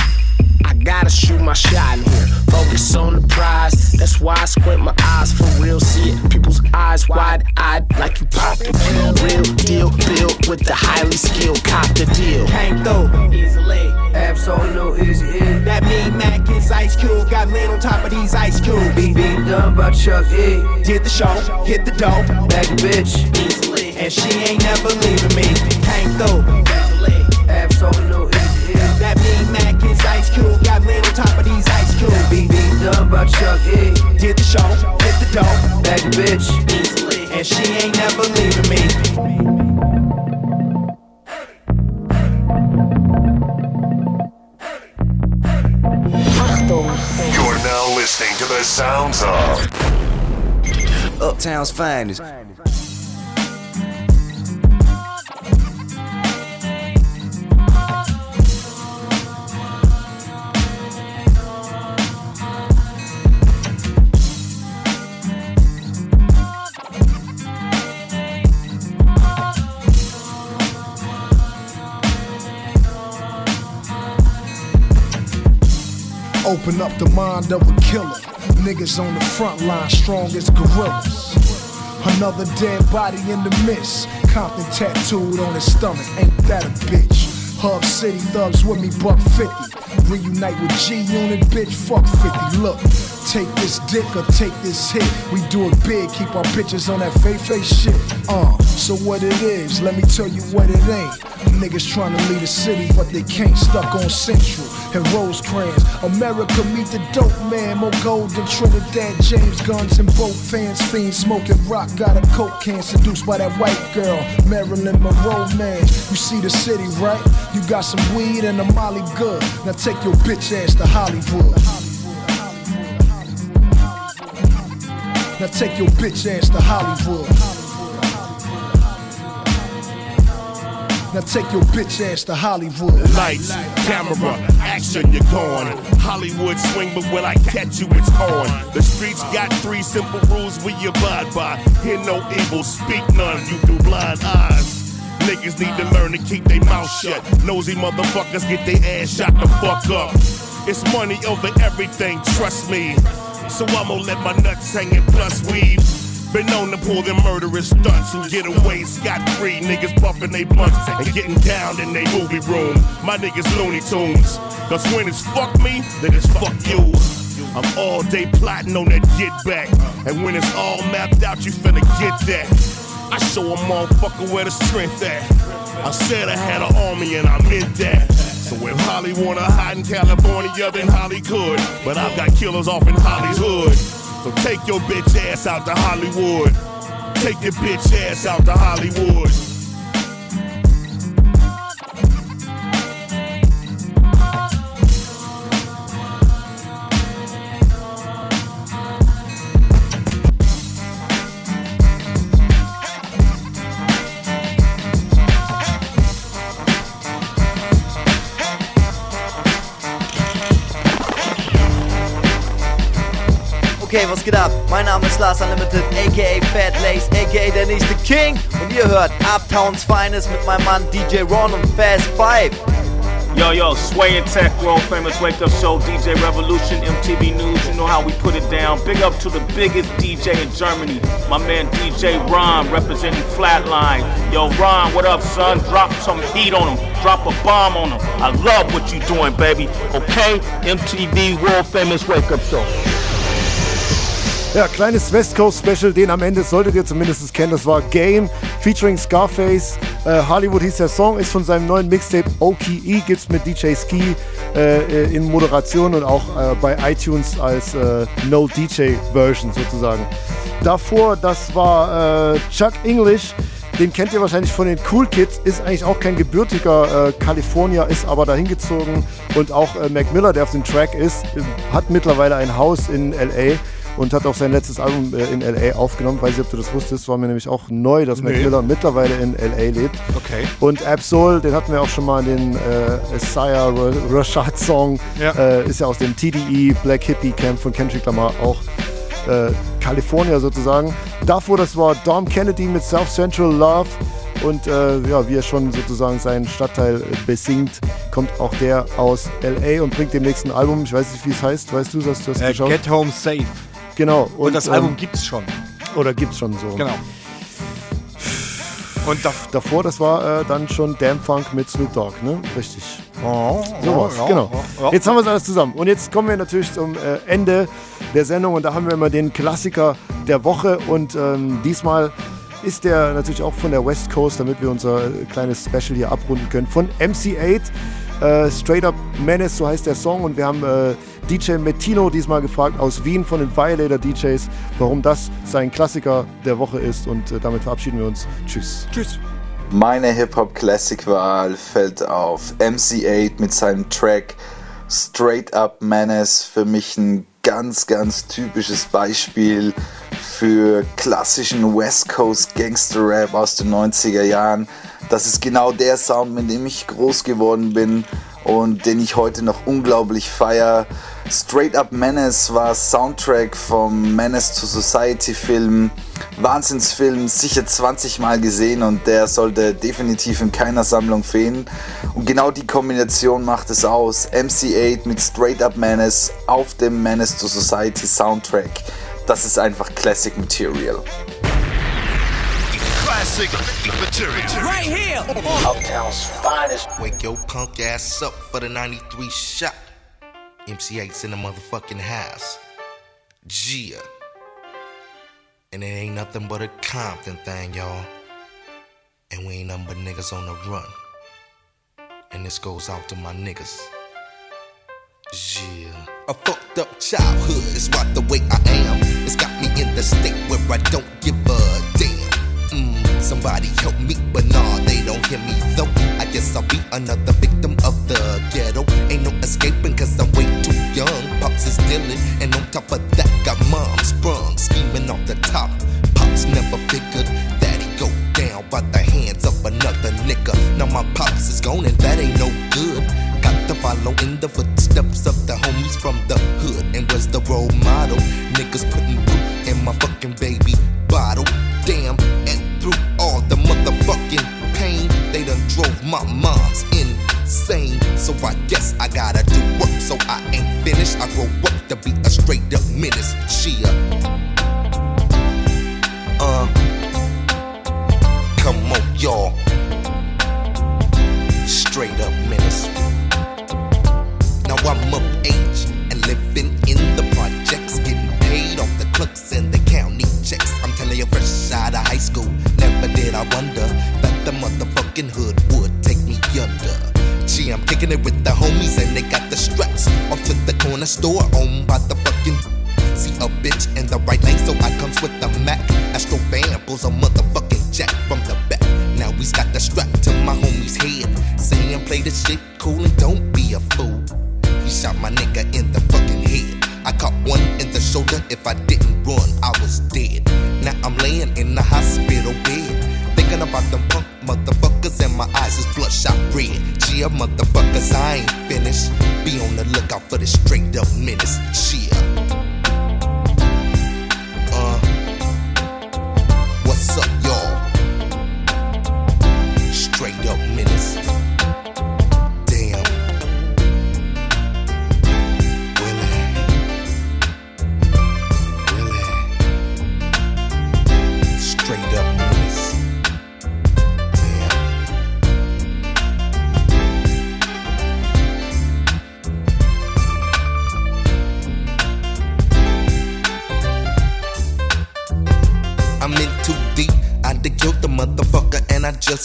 S18: I gotta shoot my shot in here. Focus on the prize. That's why I squint my eyes for real. See it. People's eyes
S37: wide eyed like you popped a pill. Real deal, built with the highly skilled cop the deal.
S38: Came through easily. Absolutely easy. That mean Mac is Ice Cube. Got lean on top of these ice cubes.
S39: Beat beat done by Chuck E.
S38: Did the show, hit the dough.
S39: Back a bitch.
S38: Easily. And she ain't never leaving me. Came through easily.
S39: Absolutely easy.
S38: That mean Mac is Ice Cube. Got lean on top of these ice cubes.
S39: Beat beat done by Chuck E.
S38: Did the show, hit the dough.
S39: Back a bitch.
S38: Easily. And she ain't never leaving me.
S35: You're now listening to the sounds of
S40: Uptown's finest.
S41: Open up the mind of a killer. Niggas on the front line, strong as gorillas. Another dead body in the mist. Compton tattooed on his stomach, ain't that a bitch? Hub City thugs with me, buck 50. Reunite with G Unit, bitch, fuck 50. Look, take this dick or take this hit. We do it big, keep our bitches on that fake face shit. Uh, so what it is, let me tell you what it ain't. Niggas trying to lead a city, but they can't. Stuck on Central and Rosecrans. America meet the dope man. More gold than Trinidad James guns and both fans. Fiends smoking rock, got a coke can. Seduced by that white girl, Marilyn Monroe man. You see the city, right? You got some weed and a molly good. Now take your bitch ass to Hollywood. Now take your bitch ass to Hollywood. Now take your bitch ass to Hollywood.
S9: Lights, camera, action, you're gone. Hollywood swing, but when I catch you, it's on. The streets got three simple rules we abide by. Hear no evil, speak none, you through blind eyes. Niggas need to learn to keep their mouth shut. Nosy motherfuckers get their ass shot the fuck up. It's money over everything, trust me. So I'ma let my nuts hang and plus weave. Been known to pull them murderous stunts and get away scot free. Niggas buffing they blunts and getting down in they movie room. My niggas Looney Tunes. Cause when it's fuck me, then it's fuck you. I'm all day plotting on that get back. And when it's all mapped out, you finna get that. I show a motherfucker where the strength at. I said I had an army and I meant that. So if Holly wanna hide in California, then Holly could. But I've got killers off in Hollywood. So take your bitch ass out to Hollywood. Take your bitch ass out to Hollywood.
S31: Okay, was geht ab? Mein Name ist Lars Unlimited, aka Fat Lace, aka der nächste King. Und ihr hört Uptowns Finest mit meinem Mann DJ Ron und Fast Five.
S42: Yo, yo, Sway and Tech, world famous wake up show, DJ Revolution, MTV News, you know how we put it down. Big up to the biggest DJ in Germany, my man DJ Ron, representing Flatline. Yo, Ron, what up, son? Drop some heat on him, drop a bomb on him. I love what you doing, baby. Okay? MTV world famous wake up show.
S11: Ja, kleines West Coast Special, den am Ende solltet ihr zumindest kennen. Das war Game featuring Scarface. Äh, Hollywood hieß der Song, ist von seinem neuen Mixtape OKE, gibt's mit DJ Ski äh, in Moderation und auch äh, bei iTunes als äh, No DJ Version sozusagen. Davor, das war äh, Chuck English. Den kennt ihr wahrscheinlich von den Cool Kids, ist eigentlich auch kein gebürtiger äh, Kalifornier, ist aber dahin gezogen. Und auch äh, Mac Miller, der auf dem Track ist, äh, hat mittlerweile ein Haus in LA und hat auch sein letztes Album äh, in LA aufgenommen. Weiß nicht, ob du das wusstest, war mir nämlich auch neu, dass Mac
S12: Nee.
S11: Miller mittlerweile in LA lebt.
S12: Okay.
S11: Und Absol, den hatten wir auch schon mal in den äh, Isaiah Ra- Rashad Song,
S12: Ja.
S11: äh, ist ja aus dem TDE Black Hippie Camp von Kendrick Lamar auch. Äh, California sozusagen. Davor, das war Dom Kennedy mit South Central Love. Und äh, ja, wie er schon sozusagen seinen Stadtteil äh, besingt, kommt auch der aus LA und bringt dem nächsten Album, ich weiß nicht, wie es heißt, weißt du, dass du das
S12: Äh,
S11: geschaut
S12: Get Home Safe.
S11: Genau.
S12: Und, das
S11: ähm,
S12: Album gibt's schon.
S11: Oder gibt's schon so.
S12: Genau. Und da
S11: davor, das war äh, dann schon Damn Funk mit Snoop Dogg, ne? Richtig.
S12: Oh,
S11: So was,
S12: ja,
S11: genau.
S12: ja, ja.
S11: Jetzt haben wir es alles zusammen. Und jetzt kommen wir natürlich zum äh, Ende der Sendung und da haben wir immer den Klassiker der Woche und ähm, diesmal ist der natürlich auch von der West Coast, damit wir unser äh, kleines Special hier abrunden können, von MC8. Äh, Straight Up Menace, so heißt der Song und wir haben äh, DJ Mettino diesmal gefragt aus Wien von den Violator DJs, warum das sein Klassiker der Woche ist und äh, damit verabschieden wir uns. Tschüss.
S12: Tschüss.
S40: Meine Hip-Hop-Classic-Wahl fällt auf MC8 mit seinem Track Straight Up Menace. Für mich ein ganz, ganz typisches Beispiel für klassischen West Coast Gangster Rap aus den 90er Jahren. Das ist genau der Sound, mit dem ich groß geworden bin und den ich heute noch unglaublich feier. Straight Up Menace war Soundtrack vom Menace to Society Film. Wahnsinnsfilm, sicher 20 Mal gesehen und der sollte definitiv in keiner Sammlung fehlen. Und genau die Kombination macht es aus. MC8 mit Straight Up Menace auf dem Menace to Society Soundtrack. Das ist einfach Classic Material.
S35: Classic material.
S43: Right here.
S44: Uptown's finest. Wake your punk ass up for the 93 shot. MC Eiht's in the motherfucking house. Gia. And it ain't nothing but a Compton thing, y'all. And we ain't nothing but niggas on the run. And this goes out to my niggas. Yeah. A fucked up childhood is why the way I am. It's got me in the state where I don't give a damn. Mm, somebody help me, but nah, they don't hear me though. I guess I'll be another victim of the ghetto. Ain't no escaping cause I'm way too young. Pops is dealing, and on top of that, got mom sprung, scheming off the top. Pops never figured that he go down by the hands of another nigga. Now my pops is gone, and that ain't no good. Got to follow in the footsteps of the homies from the hood. And was the role model. Niggas putting root in my fucking baby my mom's insane. So I guess I gotta do work, so I ain't finished. I grow up to be a straight up menace. Chia. Uh, come on, y'all. Straight up menace. Now I'm of age and living in the projects, getting paid off the clerks and the county checks. I'm telling you, fresh out of high school, never did I wonder that the motherfucking hood would. I'm kicking it with the homies and they got the straps off to the corner store owned by the fucking. See a bitch in the right lane, so I comes with the Mac. Astro Bam pulls a motherfucking jack from the back. Now he's got the strap to my homie's head, saying play the shit cool and don't be a fool. He shot my nigga in the fucking head. I caught one in the shoulder. If I didn't motherfuckers, I ain't finished. Be on the lookout for the straight up menace. Chia.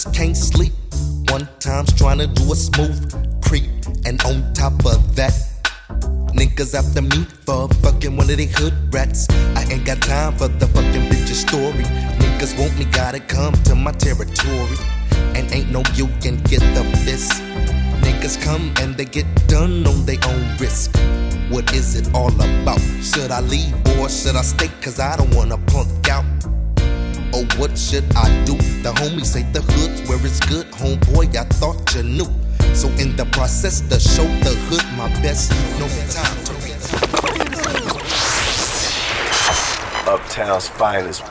S44: Can't sleep. One time's trying to do a smooth creep, and on top of that, niggas after me for fucking one of they hood rats. I ain't got time for the fucking bitch's story. Niggas want me, gotta come to my territory. And ain't no you can get the fist. Niggas come and they get done on their own risk. What is it all about? Should I leave or should I stay? Cause I don't wanna punk what should I do? The homies say the hood's where it's good, homeboy. I thought you knew. So in the process, to show the hood my best, no time to
S35: Uptown's finest